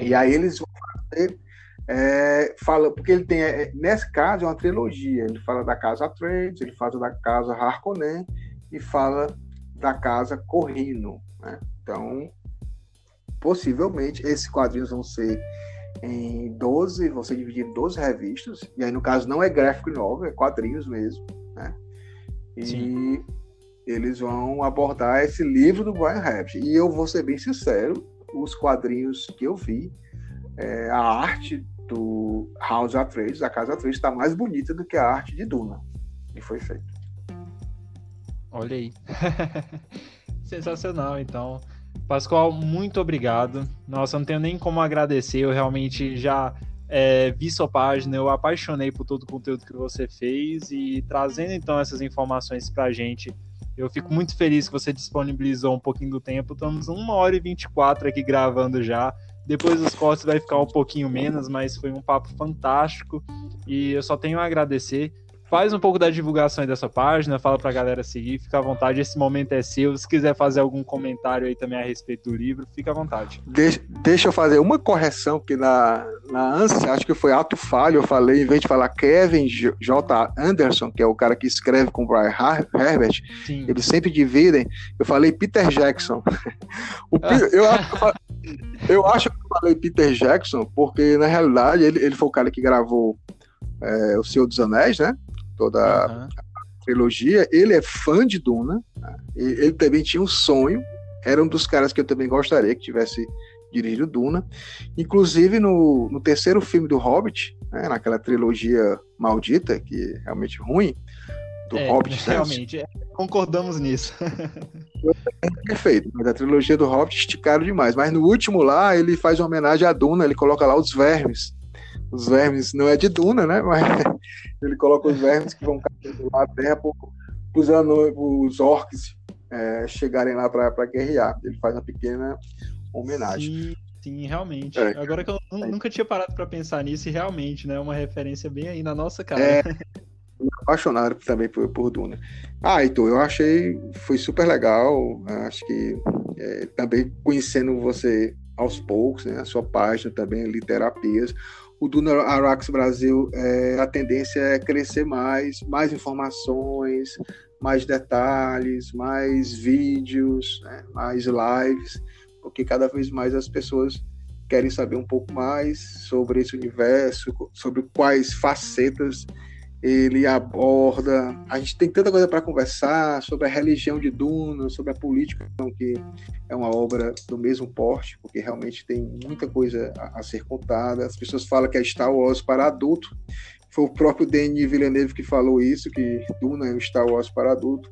E aí eles vão fazer. É, fala, porque ele tem, é, nesse caso, é uma trilogia. Ele fala da casa Atreides, ele fala da casa Harkonnen e fala da casa Corrino. Né? Então, possivelmente, esses quadrinhos vão ser em 12, vão ser divididos em 12 revistas. E aí, no caso, não é gráfico novo, é quadrinhos mesmo. Né? E Sim. eles vão abordar esse livro do Brian Herbert. E eu vou ser bem sincero, os quadrinhos que eu vi, é, a arte do House Atreides, da Casa Atreides, está mais bonita do que a arte de Duna, que foi feita. Olha aí. Sensacional, então. Pascoal, muito obrigado. Nossa, não tenho nem como agradecer. Eu realmente já é, vi sua página, eu apaixonei por todo o conteúdo que você fez e trazendo então essas informações para a gente eu fico muito feliz que você disponibilizou um pouquinho do tempo. Estamos uma hora e 24 aqui gravando já. Depois dos cortes vai ficar um pouquinho menos, mas foi um papo fantástico. E eu só tenho a agradecer faz um pouco da divulgação aí dessa página, fala pra galera seguir, fica à vontade, esse momento é seu. Se quiser fazer algum comentário aí também a respeito do livro, fica à vontade. Deixa, deixa eu fazer uma correção, porque na, na ânsia, acho que foi ato falho, eu falei, em vez de falar Kevin J. Anderson, que é o cara que escreve com o Brian Herbert, Sim. eles sempre dividem, eu falei Peter Jackson. o, eu, eu acho que eu falei Peter Jackson, porque na realidade ele, ele foi o cara que gravou é, O Senhor dos Anéis, né? Toda uhum. a trilogia, ele é fã de Duna, né? ele também tinha um sonho, era um dos caras que eu também gostaria que tivesse dirigido Duna. Inclusive no, no terceiro filme do Hobbit, né, naquela trilogia maldita, que é realmente ruim, do é, Hobbit. Né? Realmente, é, concordamos nisso. Perfeito, mas a trilogia do Hobbit esticaram demais. Mas no último lá, ele faz uma homenagem à Duna, ele coloca lá os vermes os vermes, não é de Duna, né? Mas ele coloca os vermes que vão lá na terra usando os orcs é, chegarem lá para guerrear. Ele faz uma pequena homenagem. Sim, sim realmente. É. Agora que eu nunca tinha parado para pensar nisso, e realmente, né? Uma referência bem aí na nossa cara. É, apaixonado também por, por Duna. Ah, então, eu achei, foi super legal. Acho que é, também conhecendo você aos poucos, né? A sua página também, Literapias o Duna Arax Brasil, é, a tendência é crescer mais, mais informações, mais detalhes, mais vídeos, né, mais lives, porque cada vez mais as pessoas querem saber um pouco mais sobre esse universo, sobre quais facetas ele aborda. A gente tem tanta coisa para conversar sobre a religião de Duna, sobre a política, que é uma obra do mesmo porte, porque realmente tem muita coisa a, a ser contada. As pessoas falam que é Star Wars para adulto. Foi o próprio Denis Villeneuve que falou isso, que Duna é um Star Wars para adulto.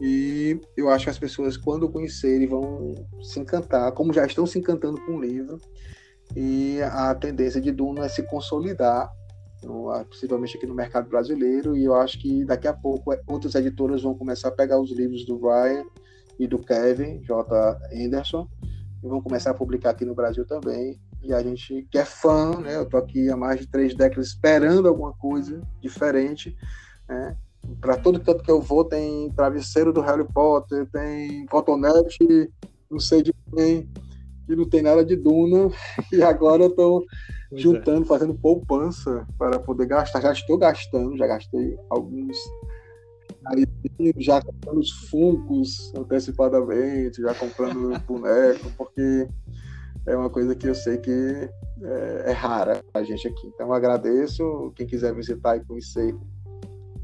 E eu acho que as pessoas, quando conhecerem, vão se encantar, como já estão se encantando com o livro. E a tendência de Duna é se consolidar no, ah, possivelmente aqui no mercado brasileiro, e eu acho que daqui a pouco é, outras editoras vão começar a pegar os livros do Ryan e do Kevin J. Anderson e vão começar a publicar aqui no Brasil também. E a gente que é fã, né? Eu tô aqui há mais de três décadas esperando alguma coisa diferente, né? Para todo canto que eu vou tem travesseiro do Harry Potter, tem cotonete, não sei de quem, e não tem nada de Duna, e agora eu tô Pois é. juntando, fazendo poupança para poder gastar. Já estou gastando, já gastei alguns. Já comprando os funcos antecipadamente, já comprando boneco, porque é uma coisa que eu sei que é, é rara a gente aqui. Então eu agradeço. Quem quiser visitar e conhecer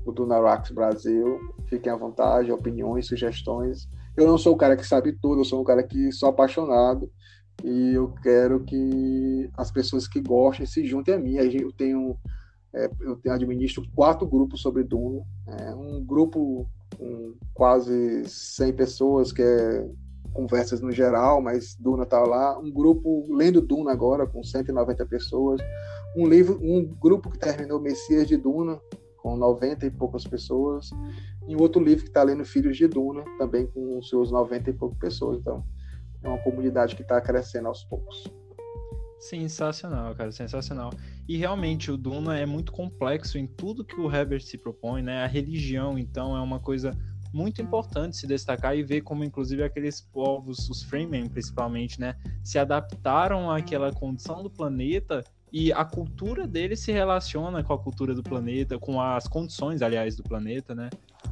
o Dunarax Brasil, fiquem à vontade, opiniões, sugestões. Eu não sou o cara que sabe tudo, eu sou um cara que sou apaixonado e eu quero que as pessoas que gostem se juntem a mim. Eu tenho, é, eu administro quatro grupos sobre Duna. É, um grupo com quase 100 pessoas que é conversas no geral, mas Duna tá lá. Um grupo lendo Duna agora com 190 pessoas. Um livro, um grupo que terminou Messias de Duna com 90 e poucas pessoas. E um outro livro que está lendo Filhos de Duna, também com seus 90 e poucas pessoas. Então, é uma comunidade que está crescendo aos poucos. Sensacional, cara, sensacional. E realmente o Duna é muito complexo em tudo que o Herbert se propõe, né? A religião, então, é uma coisa muito importante se destacar e ver como, inclusive, aqueles povos, os Freemen principalmente, né, se adaptaram àquela condição do planeta e a cultura deles se relaciona com a cultura do planeta, com as condições, aliás, do planeta, né?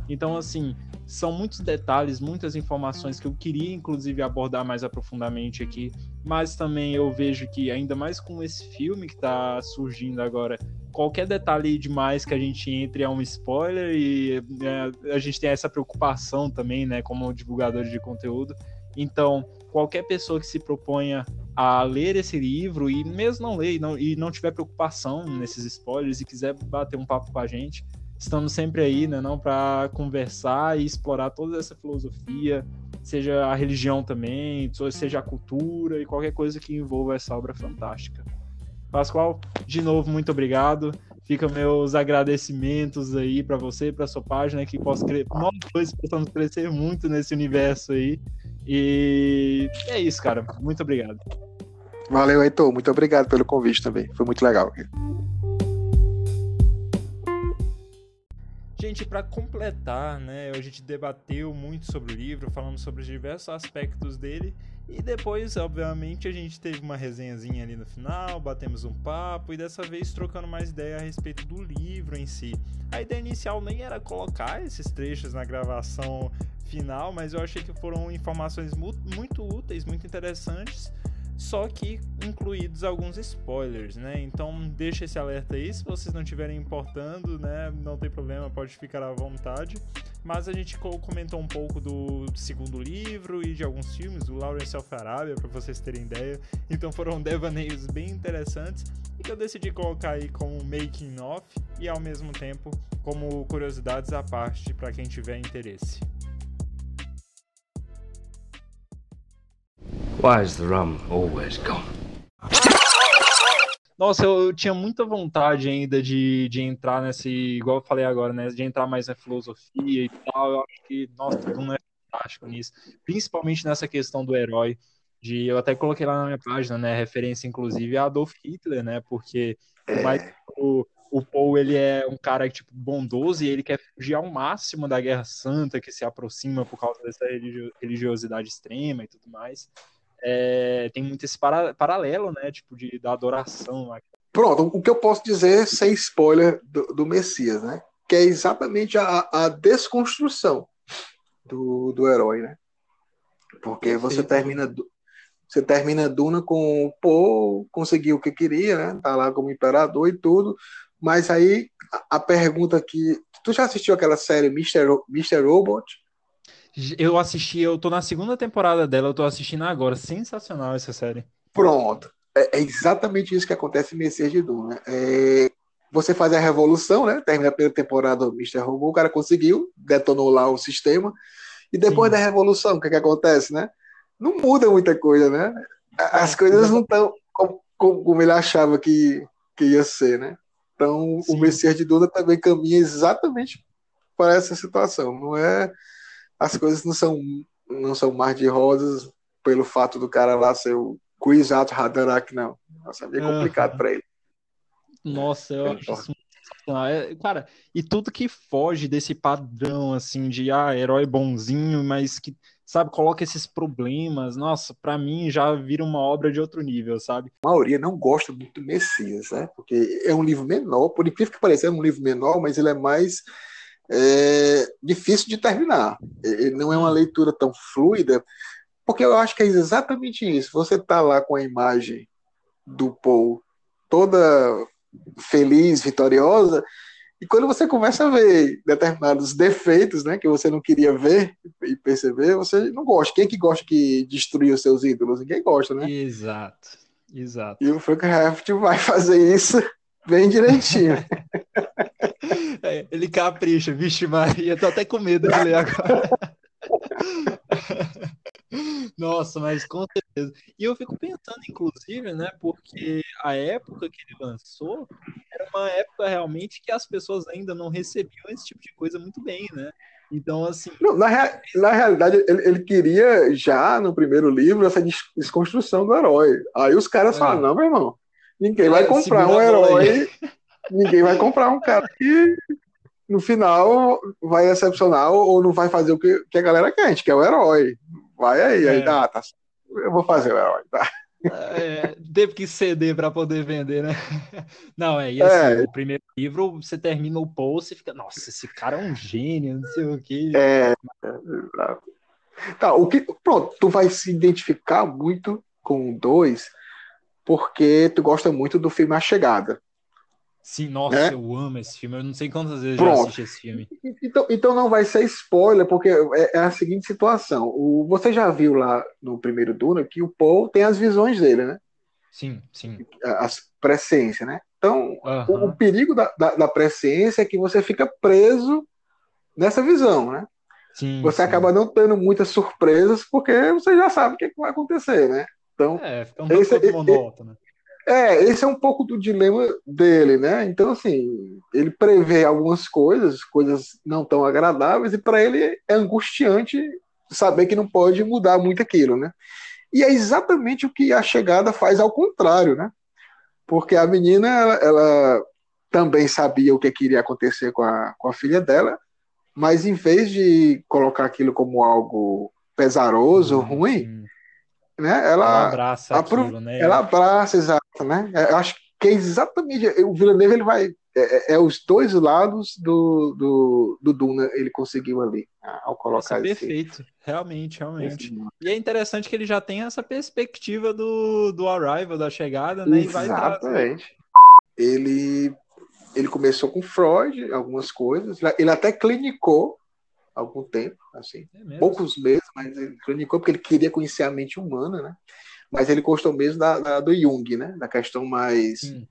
Então, assim, são muitos detalhes, muitas informações que eu queria, inclusive, abordar mais aprofundadamente aqui, mas também eu vejo que, ainda mais com esse filme que está surgindo agora, qualquer detalhe demais que a gente entre é um spoiler e é, a gente tem essa preocupação também, né, como divulgadores de conteúdo. Então, qualquer pessoa que se proponha a ler esse livro e mesmo não ler e não, e não tiver preocupação nesses spoilers e quiser bater um papo com a gente, estamos sempre aí, né, não para conversar e explorar toda essa filosofia, seja a religião também, seja a cultura e qualquer coisa que envolva essa obra fantástica. Pascoal, de novo, muito obrigado. Fica meus agradecimentos aí para você, para sua página, que possa crer... nós dois possamos crescer muito nesse universo aí. E é isso, cara. Muito obrigado. Valeu, Heitor. Muito obrigado pelo convite também. Foi muito legal. Gente, para completar, né, a gente debateu muito sobre o livro, falamos sobre os diversos aspectos dele e depois, obviamente, a gente teve uma resenhazinha ali no final, batemos um papo e dessa vez trocando mais ideia a respeito do livro em si. A ideia inicial nem era colocar esses trechos na gravação final, mas eu achei que foram informações muito úteis, muito interessantes só que incluídos alguns spoilers, né? Então deixa esse alerta aí, se vocês não estiverem importando, né? Não tem problema, pode ficar à vontade. Mas a gente comentou um pouco do segundo livro e de alguns filmes, do Lawrence of Arabia, para vocês terem ideia. Então foram devaneios bem interessantes e que eu decidi colocar aí como making off e ao mesmo tempo como curiosidades à parte para quem tiver interesse. Why is the rum always gone? Nossa, eu, eu, tinha muita vontade ainda de, de entrar nesse, igual eu falei agora, né? De entrar mais na filosofia e tal. Eu acho que, nossa, tudo é fantástico nisso. Principalmente nessa questão do herói. De, eu até coloquei lá na minha página, né? Referência, inclusive, a Adolf Hitler, né? Porque mais o, o Paul, ele é um cara, tipo, bondoso e ele quer fugir ao máximo da Guerra Santa, que se aproxima por causa dessa religiosidade extrema e tudo mais é, tem muito esse para, paralelo, né? Tipo, de, da adoração. Pronto, o que eu posso dizer, sem spoiler, do, do Messias, né? Que é exatamente a, a desconstrução do, do herói, né? Porque você termina você termina Duna com pô, conseguiu o que queria, né? Tá lá como imperador e tudo. Mas aí a, a pergunta que tu já assistiu aquela série Mr. Mr. Robot? Eu assisti, eu tô na segunda temporada dela, eu tô assistindo agora. Sensacional essa série. Pronto. É, é exatamente isso que acontece em Messias de Duna. É, você faz a revolução, né? Termina a primeira temporada do Mr. Robô, o cara conseguiu, detonou lá o sistema. E depois Sim. da revolução, o que, que acontece, né? Não muda muita coisa, né? As é, coisas não estão como, como, ele achava que, que ia ser, né? Então, Sim. o Messias de Duna também caminha exatamente para essa situação. Não é as coisas não são, não são mais de rosas pelo fato do cara lá ser o Kwisatz Haderach, não. Nossa, é bem complicado uhum. para ele. Nossa, eu é acho isso é, cara, e tudo que foge desse padrão, assim, de ah, herói bonzinho, mas que sabe, coloca esses problemas, nossa, para mim já vira uma obra de outro nível, sabe? A maioria não gosta muito do Messias, né? Porque é um livro menor, por incrível que pareça, é um livro menor, mas ele é mais é, difícil de terminar. Não é uma leitura tão fluida, porque eu acho que é exatamente isso. Você tá lá com a imagem do Paul toda feliz, vitoriosa, e quando você começa a ver determinados defeitos, né, que você não queria ver e perceber, você não gosta. Quem é que gosta que destruir os seus ídolos? Ninguém gosta, né? Exato, exato. E o Frank Heft vai fazer isso bem direitinho. é, ele capricha, vixe Maria, tô até com medo de ler agora. Nossa, mas com certeza. E eu fico pensando, inclusive, né, porque a época que ele lançou era uma época realmente que as pessoas ainda não recebiam esse tipo de coisa muito bem, né? Então, assim. Não, na, rea na realidade, ele, ele, queria já no primeiro livro essa desconstrução do herói. Aí os caras é. falam: não, meu irmão, ninguém é, vai comprar um herói, ninguém vai comprar um cara que no final vai excepcionar ou não vai fazer o que, que a galera quer, que é o herói. Vai aí, é. aí dá, tá. Eu vou fazer o herói, tá? É, teve que ceder para poder vender, né? Não, é, e assim, é. o primeiro livro, você termina o post e fica, nossa, esse cara é um gênio, não sei o quê. É, tá, o que, pronto, tu vai se identificar muito com o 2 porque tu gosta muito do filme A Chegada. Sim, nossa, né? eu amo esse filme. Eu não sei quantas vezes Pronto. já assisti esse filme. Então, então não vai ser spoiler, porque é, é, a seguinte situação. O, você já viu lá no primeiro Duna que o Paul tem as visões dele, né? Sim, sim. As presciência, né? Então, o, o, perigo da, da, da presciência é que você fica preso nessa visão, né? Sim, você sim. acaba não tendo muitas surpresas, porque você já sabe o que, é que vai acontecer, né? Então, é, fica um pouco monótono. É, esse é um pouco do dilema dele, né? Então, assim, ele prevê algumas coisas, coisas não tão agradáveis, e para ele é angustiante saber que não pode mudar muito aquilo, né? E é exatamente o que a chegada faz ao contrário, né? Porque a menina, ela, ela também sabia o que queria acontecer com a, com a filha dela, mas em vez de colocar aquilo como algo pesaroso, ruim, né? Ela, ela abraça aquilo, né? Ela abraça, exato, né? É, eu acho que é exatamente o Villeneuve ele vai é, é, é, os dois lados do, do, do Duna ele conseguiu ali ao colocar Nossa, perfeito realmente realmente esse... e é interessante que ele já tem essa perspectiva do, do arrival da chegada né exatamente ele ele começou com Freud algumas coisas ele até clinicou algum tempo, assim, é poucos meses, mas ele clinicou porque ele queria conhecer a mente humana, né? Mas ele gostou mesmo da, da do Jung, né? Da questão mais. Sim.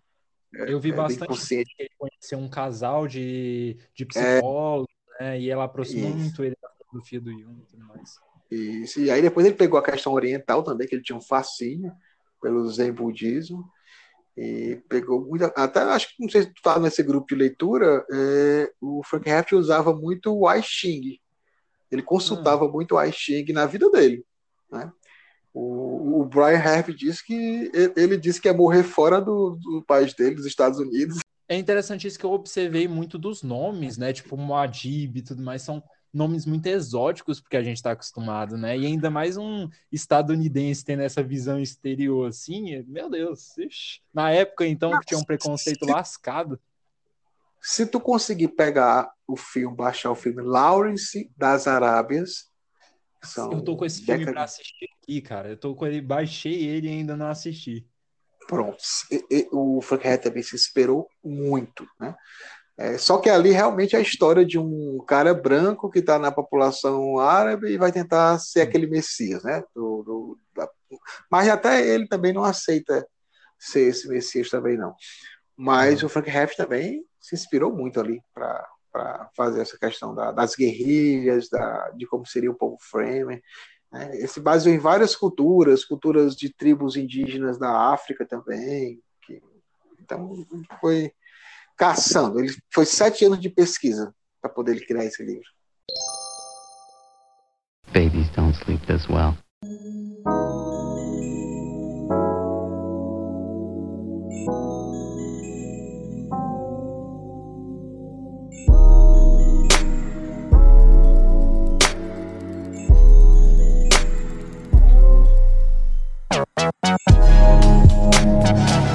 É, Eu vi é, bastante que ele conheceu um casal de, de psicólogos, né? E ela aproximou Isso. muito ele da filosofia do Jung e tudo mais. Isso. E aí depois ele pegou a questão oriental também, que ele tinha um fascínio pelo Zen budismo. E pegou muito. Até acho que não sei se tu estava nesse grupo de leitura, é, o Frank Heft usava muito o I Ching. Ele consultava hum. muito o I Ching na vida dele. Né? O, o Brian Heft disse que ele disse que ia morrer fora do, do país dele, dos Estados Unidos. É interessante isso que eu observei muito dos nomes, né? Tipo Moadib e tudo mais, são nomes muito exóticos porque a gente está acostumado, né? E ainda mais um estadunidense tendo essa visão exterior assim, meu Deus, ixi. na época então que tinha um preconceito lascado. Se tu conseguir pegar o filme, baixar o filme Lawrence das Arábias, eu tô com esse filme para assistir aqui, cara. Eu tô com ele, baixei ele e ainda não assisti. Pronto. E, e, o Frank Hathaway se esperou muito, né? É, só que ali realmente é a história de um cara branco que está na população árabe e vai tentar ser aquele Messias, né? Do, do, da... Mas até ele também não aceita ser esse Messias também não. Mas uhum. o Frank Heft também se inspirou muito ali para fazer essa questão da, das guerrilhas, da, de como seria o povo Fremen. Né? Ele se baseou em várias culturas, culturas de tribos indígenas da África também. Que, então foi caçando. Ele foi sete anos de pesquisa para poder criar esse livro. Babies don't sleep this well. Thank you.